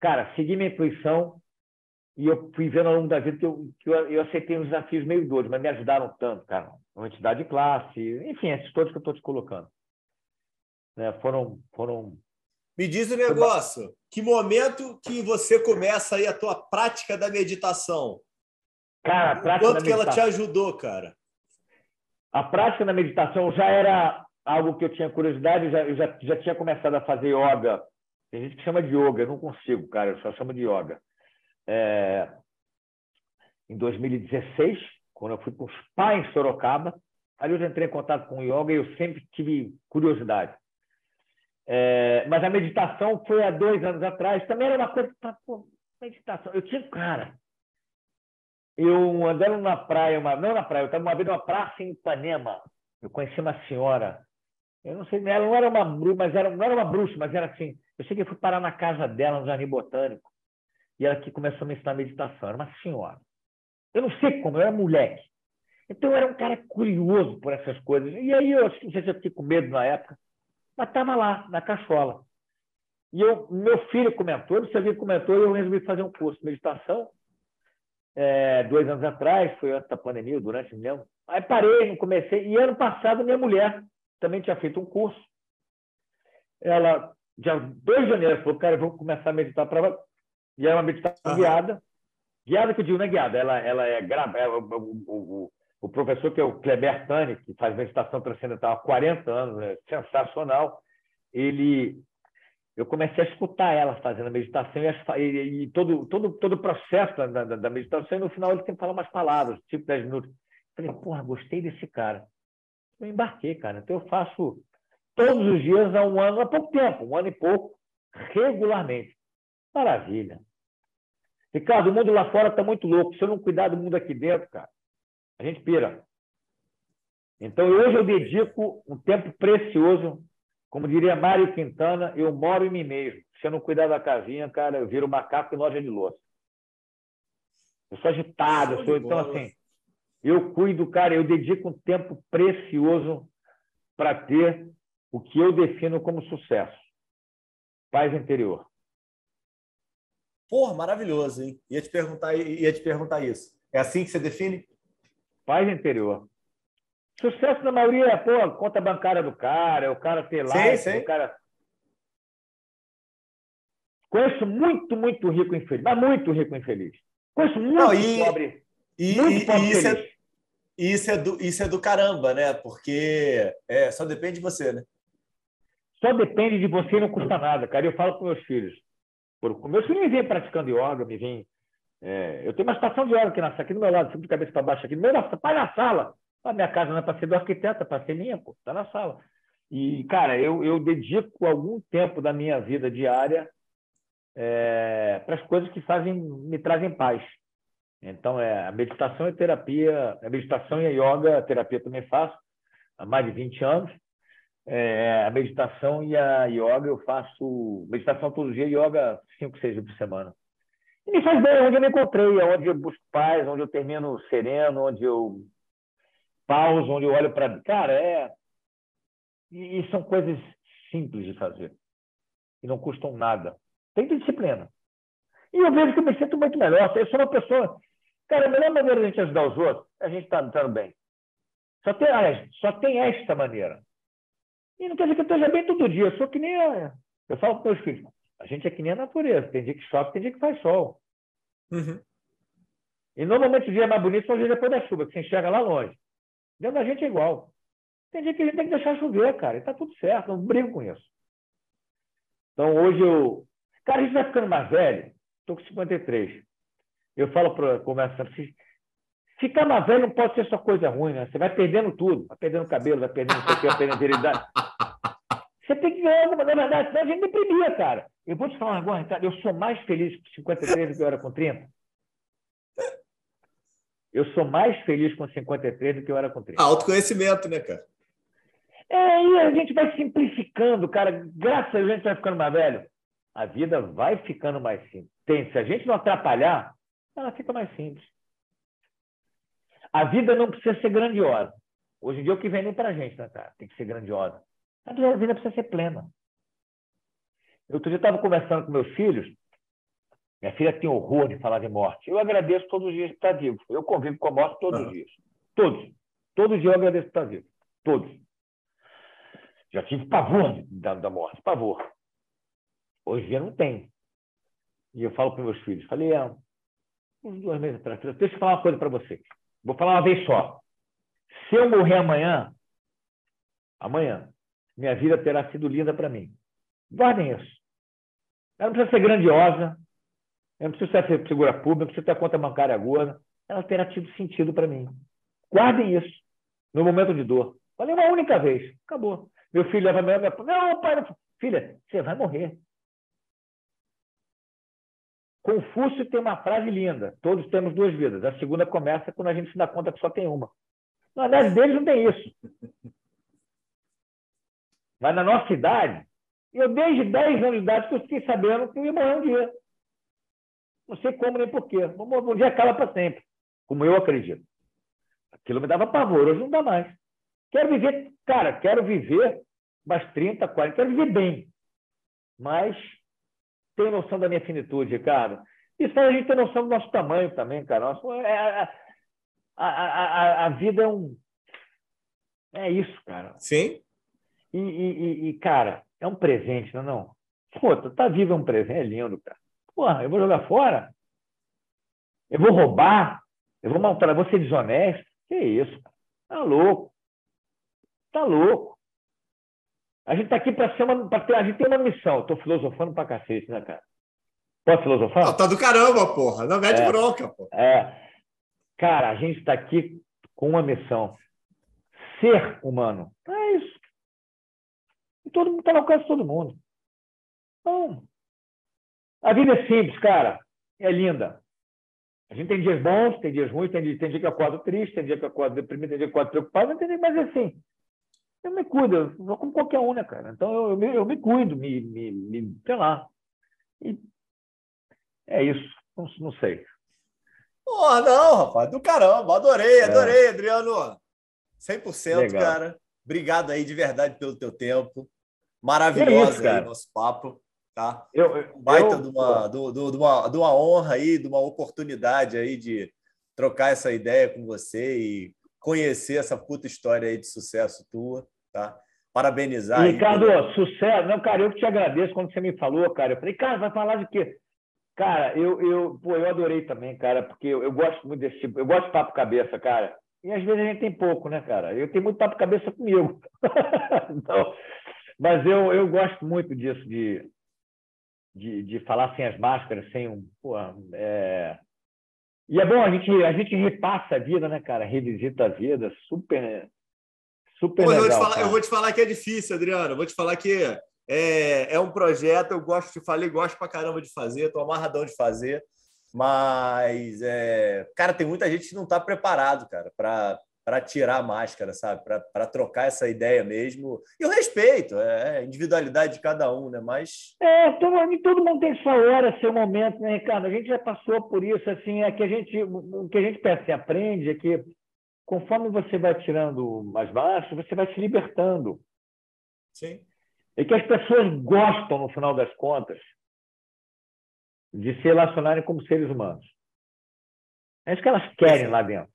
cara, segui minha intuição e eu fui vendo ao longo da vida que eu, que eu, eu aceitei uns desafios meio doidos, mas me ajudaram tanto, cara. Uma entidade de classe, enfim, esses todos que eu estou te colocando. Né, foram, foram me diz o um negócio. Que momento que você começa aí a tua prática da meditação? Cara, a prática Quanto que ela te ajudou, cara? A prática da meditação já era algo que eu tinha curiosidade, já, eu já, já tinha começado a fazer yoga. Tem gente que chama de yoga, eu não consigo, cara, eu só chamo de yoga. É... Em 2016, quando eu fui para os pais em Sorocaba, ali eu já entrei em contato com o yoga e eu sempre tive curiosidade. É, mas a meditação foi há dois anos atrás. Também era uma coisa. Pô, meditação. Eu tinha. Cara, eu andando na praia, uma, não na praia, eu estava uma vez numa praça em Ipanema. Eu conheci uma senhora. Eu não sei, ela não era uma bruxa, mas era, não era uma bruxa, mas era assim. Eu cheguei, fui parar na casa dela, no Jardim Botânico. E ela que começou a me ensinar meditação. Era uma senhora. Eu não sei como, eu era moleque. Então eu era um cara curioso por essas coisas. E aí eu sei se eu fiquei com medo na época mas estava lá, na cachola. E eu, meu filho comentou, meu filho comentou, e eu resolvi fazer um curso de meditação é, dois anos atrás, foi antes da pandemia, durante mesmo. Aí parei, não comecei. E ano passado, minha mulher também tinha feito um curso. Ela, dia 2 de janeiro, falou, cara, eu vou começar a meditar para. E era uma meditação uhum. guiada. Guiada que eu digo, não é guiada, ela, ela é gravada. O, o, o, o professor, que é o Kleber Tani, que faz meditação transcendental há 40 anos, é sensacional, ele eu comecei a escutar ela fazendo a meditação e, e, e todo, todo, todo o processo da, da, da, meditação, e no final ele sempre fala umas palavras, tipo 10 minutos. Falei, porra, gostei desse cara. Eu embarquei, cara. Então eu faço todos os dias há um ano, há pouco tempo, um ano e pouco, regularmente. Maravilha. Ricardo, o mundo lá fora está muito louco. Se eu não cuidar do mundo aqui dentro, cara, a gente pira. Então, hoje eu dedico um tempo precioso, como diria Mário Quintana, eu moro em mim mesmo. Se eu não cuidar da casinha, cara, eu viro macaco e loja de louça. Eu sou agitado, eu sou, então assim, eu cuido, cara, eu dedico um tempo precioso para ter o que eu defino como sucesso. Paz interior. Porra, maravilhoso, hein? Ia te perguntar, ia te perguntar isso. É assim que você define? Paz interior. Sucesso na maioria é, pô, conta bancária do cara, é o cara ter lá, o cara. Conheço muito, muito rico infeliz, mas muito rico infeliz. Conheço muito Não, e, pobre. E, muito e, pobre isso, é, isso, é do, isso é do caramba, né? Porque é, só depende de você, né? Só depende de você e não custa nada, cara. Eu falo com meus filhos. Por, meus filhos me vêm praticando yoga, me vêm é, eu tenho uma estação de hora aqui, na, aqui do meu lado, de cabeça para baixo, aqui no meio da pai na sala. A minha casa não é para ser do arquiteto, é para ser minha, pô, tá na sala. E, cara, eu, eu dedico algum tempo da minha vida diária é, para as coisas que fazem, me trazem paz. Então, é a meditação e terapia, a meditação e a yoga, a terapia também faço há mais de 20 anos. É, a meditação e a yoga eu faço meditação todo dia, yoga cinco, seis vezes por semana. E me faz bem onde eu me encontrei, é onde eu busco paz, onde eu termino sereno, onde eu pauso, onde eu olho para. Cara, é. E, e, são coisas simples de fazer. E não custam nada. Tem disciplina. E eu vejo que eu me sinto muito melhor. Eu sou uma pessoa. Cara, a melhor maneira de a gente ajudar os outros é a gente estar tá, bem. Só tem, só tem esta maneira. E não quer dizer que eu esteja bem todo dia. Eu sou que nem. Eu falo para meus filhos: a gente é que nem a natureza. Tem dia que chove, tem dia que faz sol. Uhum. E normalmente o dia mais bonito são os dias depois da chuva, que você enxerga lá longe. Dentro da gente é igual. Tem dia que a gente tem que deixar chover, cara. E tá tudo certo, não brigo com isso. Então hoje eu. Cara, a gente vai ficando mais velho. Estou com 53. Eu falo para começar assim, ficar mais velho não pode ser só coisa ruim, né? Você vai perdendo tudo, vai perdendo cabelo, vai perdendo o vai perdendo virilidade. Você tem que ganhar, mas na verdade, senão a gente deprimia, cara. Eu vou te falar agora, Ricardo, eu sou mais feliz com 53 do que eu era com 30. Eu sou mais feliz com 53 do que eu era com 30. Autoconhecimento, né, cara? É, e a gente vai simplificando, cara. Graças a Deus a gente vai ficando mais velho. A vida vai ficando mais simples. Tem, se a gente não atrapalhar, ela fica mais simples. A vida não precisa ser grandiosa. Hoje em dia, o que vem nem para a gente, né, cara? Tem que ser grandiosa. A vida precisa ser plena. Eu outro dia estava conversando com meus filhos. Minha filha tem horror de falar de morte. Eu agradeço todos os dias por estar vivo. Eu convivo com a morte todos os dias. Todos. Todos os dias eu agradeço por estar vivo. Todos. Já tive pavor da, da morte. Pavor. Hoje em dia não tem. E eu falo para meus filhos. Falei, é, uns dois meses atrás. Deixa eu falar uma coisa para vocês. Vou falar uma vez só. Se eu morrer amanhã, amanhã, minha vida terá sido linda para mim. Guardem isso. Ela não precisa ser grandiosa, ela não precisa ser segura pública, não precisa ter conta bancária gorda. Ela terá tido sentido para mim. Guardem isso no momento de dor. Falei uma única vez. Acabou. Meu filho leva a minha. Não, pai, não. filha, você vai morrer. Confúcio tem uma frase linda: todos temos duas vidas. A segunda começa quando a gente se dá conta que só tem uma. Na verdade, deles não tem isso. Mas na nossa idade, eu desde 10 anos de idade que eu fiquei sabendo que eu ia morrer um dia. Não sei como nem porquê. Um dia acaba para sempre, como eu acredito. Aquilo me dava pavor, hoje não dá mais. Quero viver, cara, quero viver mais 30, 40, quero viver bem. Mas tenho noção da minha finitude, cara. Isso faz a gente ter noção do nosso tamanho também, cara. Nosso, é, a, a, a, a, vida é um. É isso, cara. Sim. E, e, e, cara, é um presente, não é? Não? Pô, tá vivo é um presente, é lindo, cara. Porra, eu vou jogar fora? Eu vou roubar? Eu vou maltratar? Vou ser desonesto? Que isso, cara? Tá louco. Tá louco. A gente está aqui para ser uma. Ter, a gente tem uma missão. Estou filosofando para cacete, né, cara? Pode filosofar? Não, tá do caramba, porra. Não mete é, bronca, porra. É. Cara, a gente está aqui com uma missão. Ser humano. É isso. Todo mundo está no alcance de todo mundo. Então, a vida é simples, cara. É linda. A gente tem dias bons, tem dias ruins, tem dia, tem dia que triste, tem dia que eu acordo deprimido, tem dia que eu acordo preocupado, mas assim, eu me cuido, eu sou como qualquer um, né, cara? Então eu, eu, me, eu me cuido, me, me, me, sei lá. E é isso, não, não sei. Porra, não, rapaz, do caramba, adorei, é. adorei, é. Adriano. 100%, Legal. cara. Obrigado aí de verdade pelo teu tempo. Maravilhoso é aí nosso papo, tá? Eu, eu, Baita eu, de, uma, de, de, uma, de uma honra aí, de uma oportunidade aí de trocar essa ideia com você e conhecer essa puta história aí de sucesso tua, tá? Parabenizar. Ricardo, aí, sucesso. Não, cara, eu que te agradeço quando você me falou, cara. Eu falei, cara, vai falar de quê? Cara, eu, eu, pô, eu adorei também, cara, porque eu, eu gosto muito desse tipo, eu gosto de papo cabeça, cara. E às vezes a gente tem pouco, né, cara? Eu tenho muito papo cabeça comigo. então, mas eu, eu gosto muito disso, de, de, de falar sem as máscaras, sem um. Pô, é, e é bom, a gente, a gente repassa a vida, né, cara? Revisita a vida, super, super Pô, legal. Eu vou, falar, eu vou, te falar, que é difícil, Adriano. Eu vou te falar que é, é um projeto, eu gosto de falar, gosto pra caramba de fazer, tô amarradão de fazer. Mas, é, cara, tem muita gente que não está preparado, cara, para para tirar a máscara, sabe? Para trocar essa ideia mesmo. E o respeito, é a individualidade de cada um, né? Mas. É, todo, todo mundo tem sua hora, seu momento, né, Ricardo? A gente já passou por isso, assim, é que a gente, o que a gente pensa e aprende é que conforme você vai tirando mais baixo, você vai se libertando. Sim. E que as pessoas gostam, no final das contas, de se relacionarem como seres humanos. É isso que elas querem lá dentro.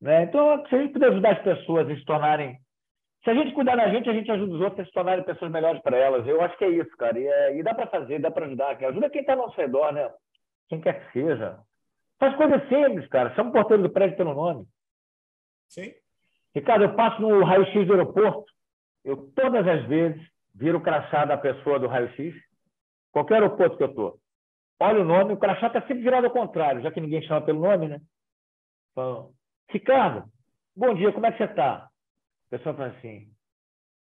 Né? Então, se a gente puder ajudar as pessoas a se tornarem. Se a gente cuidar da gente, a gente ajuda os outros a se tornarem pessoas melhores para elas. Eu acho que é isso, cara. E, é, e dá para fazer, dá para ajudar. Ajuda quem está ao nosso redor, né? Quem quer que seja. Faz coisas simples, cara. Chama o porteiro do prédio pelo nome. Sim. Ricardo, eu passo no raio-x do aeroporto. Eu, todas as vezes, viro o crachá da pessoa do raio-x. Qualquer aeroporto que eu estou. Olha o nome, o crachá está sempre virado ao contrário, já que ninguém chama pelo nome, né? Então, Ricardo, bom dia, como é que você está? A pessoa fala assim.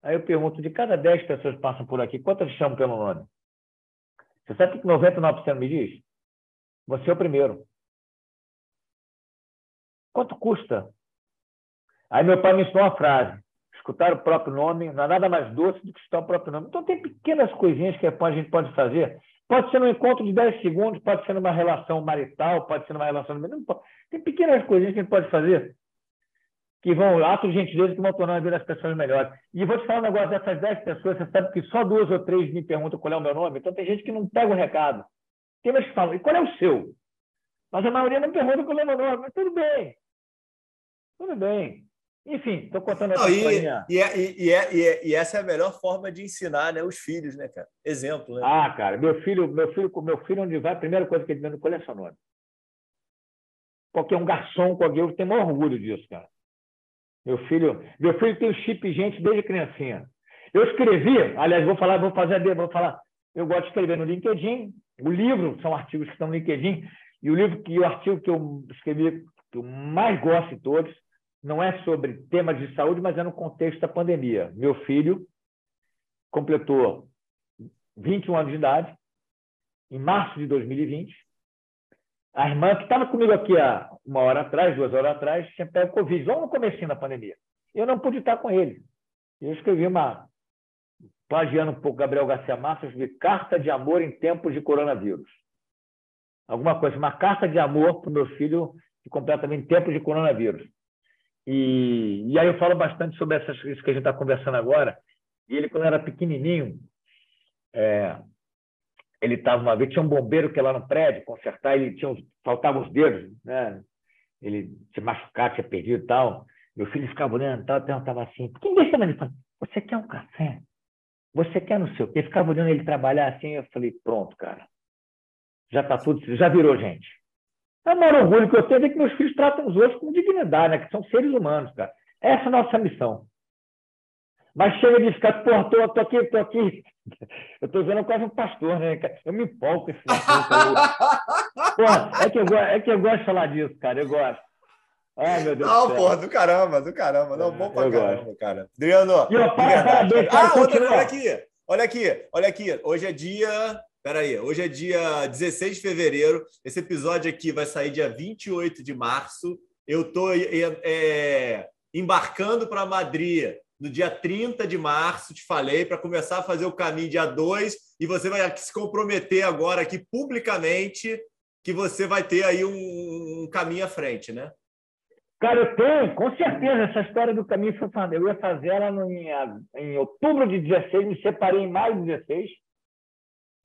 Aí eu pergunto, de cada 10 pessoas que passam por aqui, quantas chamam pelo nome? Você sabe o que 99% me diz? Você é o primeiro. Quanto custa? Aí meu pai me ensinou uma frase. Escutar o próprio nome não é nada mais doce do que escutar o próprio nome. Então tem pequenas coisinhas que a gente pode fazer. Pode ser um encontro de 10 segundos, pode ser numa relação marital, pode ser numa relação... Tem pequenas coisinhas que a gente pode fazer que vão, atos de gentileza que vão tornar a vida das pessoas melhores. E vou te falar um negócio, dessas 10 pessoas, você sabe que só duas ou três me perguntam qual é o meu nome, então tem gente que não pega o recado. Tem mais que falam, e qual é o seu? Mas a maioria não pergunta qual é o meu nome, mas tudo bem. Tudo bem. Enfim, estou contando essa história. E, é, e, é, e, é, e, essa é a melhor forma de ensinar né, os filhos, né, cara? Exemplo, né? Ah, cara, meu filho, meu filho, meu filho onde vai, a primeira coisa que ele me qual é seu nome? Qualquer um garçom, qualquer eu tenho maior orgulho disso, cara. Meu filho, meu filho tem o chip gente desde criancinha. Eu escrevi, aliás, vou falar, vou fazer, vou falar. Eu gosto de escrever no LinkedIn. O livro são artigos que estão no LinkedIn e o livro que o artigo que eu escrevi que eu mais gosto de todos não é sobre temas de saúde, mas é no contexto da pandemia. Meu filho completou 21 anos de idade em março de 2020. A irmã que estava comigo aqui há uma hora atrás, duas horas atrás, tinha pego Covid, logo no começo da pandemia. Eu não pude estar com ele. Eu escrevi uma, plagiando um pouco Gabriel Garcia Marques, de Carta de Amor em Tempos de Coronavírus. Alguma coisa, uma carta de amor para o meu filho completamente em tempos de coronavírus. E, e aí eu falo bastante sobre essas, isso que a gente está conversando agora. E ele, quando era pequenininho, é, ele estava uma vez, tinha um bombeiro que ia lá no prédio consertar, ele tinha, faltavam os dedos, né? Ele tinha machucado, tinha perdido e tal. Meu filho ficava olhando e tal, perguntava assim, por que chama ele? Você quer um café? Você quer não sei o quê? Ficava olhando ele trabalhar assim, eu falei, pronto, cara. Já está tudo, já virou gente. É o maior orgulho que eu tenho é que meus filhos tratam os outros com dignidade, né? Que são seres humanos, cara. Essa é a nossa missão. Mas chega de ficar, porra, tô, tô aqui, tô aqui. Eu estou vendo quase um pastor, né? Eu me empolgo com esse assunto. porra, é que, eu, é que eu gosto de falar disso, cara. Eu gosto. Ai, meu Deus Não, porra, do caramba, do caramba. Não, bom pra caramba, gosto. cara. Adriano, e, ó, parabéns, cara, ah, outra, olha aqui, olha aqui, olha aqui. Hoje é dia Peraí, hoje é dia 16 de fevereiro. Esse episódio aqui vai sair dia 28 de março. Eu estou é, é, embarcando para Madrid no dia 30 de março, te falei, para começar a fazer o caminho dia 2. E você vai se comprometer agora aqui publicamente que você vai ter aí um, um caminho à frente, né? Cara, eu tenho, com certeza, essa história do caminho foi Eu ia fazer ela no, em, em outubro de 16, me separei em maio de 16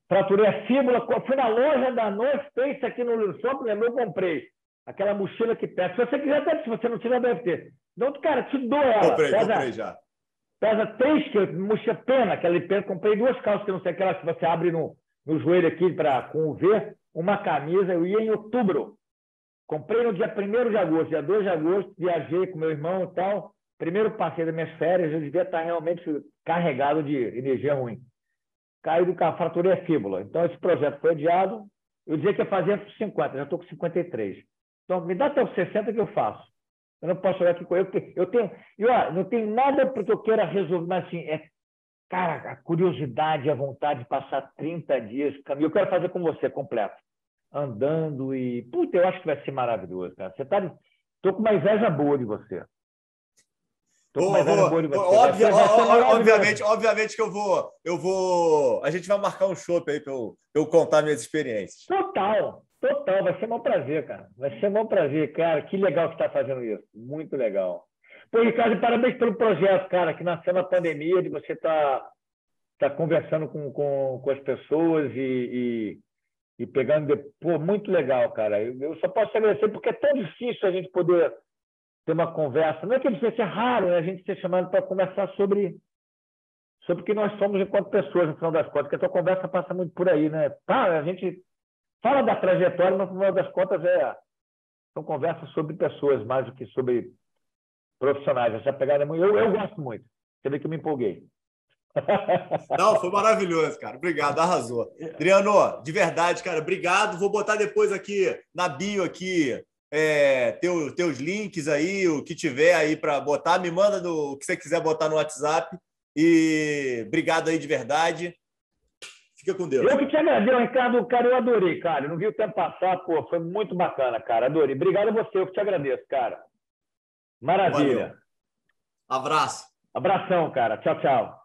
fraturei a fíbula, fui na loja da North Face aqui no Shopping, lembrou, eu comprei aquela mochila que pesa. Se você quiser, deve, se você não tiver, deve ter. Não, cara, te dou ela. Comprei, pesa, comprei já. Pesa 3 quilos, mochila pena, aquela pena. Comprei duas calças, que não sei aquela que você abre no, no joelho aqui pra, com o V, uma camisa, eu ia em outubro. Comprei no dia 1 de agosto, dia 2 de agosto, viajei com meu irmão e tal. Primeiro passei das minhas férias, eu devia estar realmente carregado de energia ruim caiu do carro, fraturei a fíbula. Então, esse projeto foi adiado. Eu dizia que ia fazer por 50, já estou com 53. Então, me dá até os 60 que eu faço. Eu não posso olhar aqui com eu. Eu tenho, eu, ó, não tenho nada porque eu queira resolver, mas assim, é, cara, a curiosidade, a vontade de passar 30 dias caminho. Eu quero fazer com você completo. Andando e. Puta, eu acho que vai ser maravilhoso, cara. Você tá. Estou com uma inveja boa de você. Vou, vou, obvia, obviamente, obviamente que eu vou, eu vou. A gente vai marcar um show aí para eu, eu contar minhas experiências. Total, total, vai ser um prazer, cara. Vai ser um prazer, cara. Que legal que está fazendo isso. Muito legal. Pô, Ricardo, parabéns pelo projeto, cara, que nasceu na pandemia, de você estar tá, tá conversando com, com, com as pessoas e, e pegando. Pô, muito legal, cara. Eu, só posso te agradecer porque é tão difícil a gente poder ter uma conversa. Não é que difícil, é raro né? a gente ser chamado para conversar sobre sobre o que nós somos enquanto pessoas, no final das contas, que a tua conversa passa muito por aí, né? Tá, a gente fala da trajetória, mas no final das contas é são conversas sobre pessoas mais do que sobre profissionais. Essa pegada é muito. Eu, eu gosto muito. Você vê que eu me empolguei. Não, foi maravilhoso, cara. Obrigado, arrasou. Adriano, de verdade, cara, obrigado. Vou botar depois aqui na bio aqui é, teu, teus links aí, o que tiver aí para botar. Me manda no, o que você quiser botar no WhatsApp. E obrigado aí de verdade. Fica com Deus. Eu que te agradeço, Ricardo. Cara, eu adorei, cara. Eu não vi o tempo passar, pô. Foi muito bacana, cara. Adorei. Obrigado a você, eu que te agradeço, cara. Maravilha. Valeu. Abraço. Abração, cara. Tchau, tchau.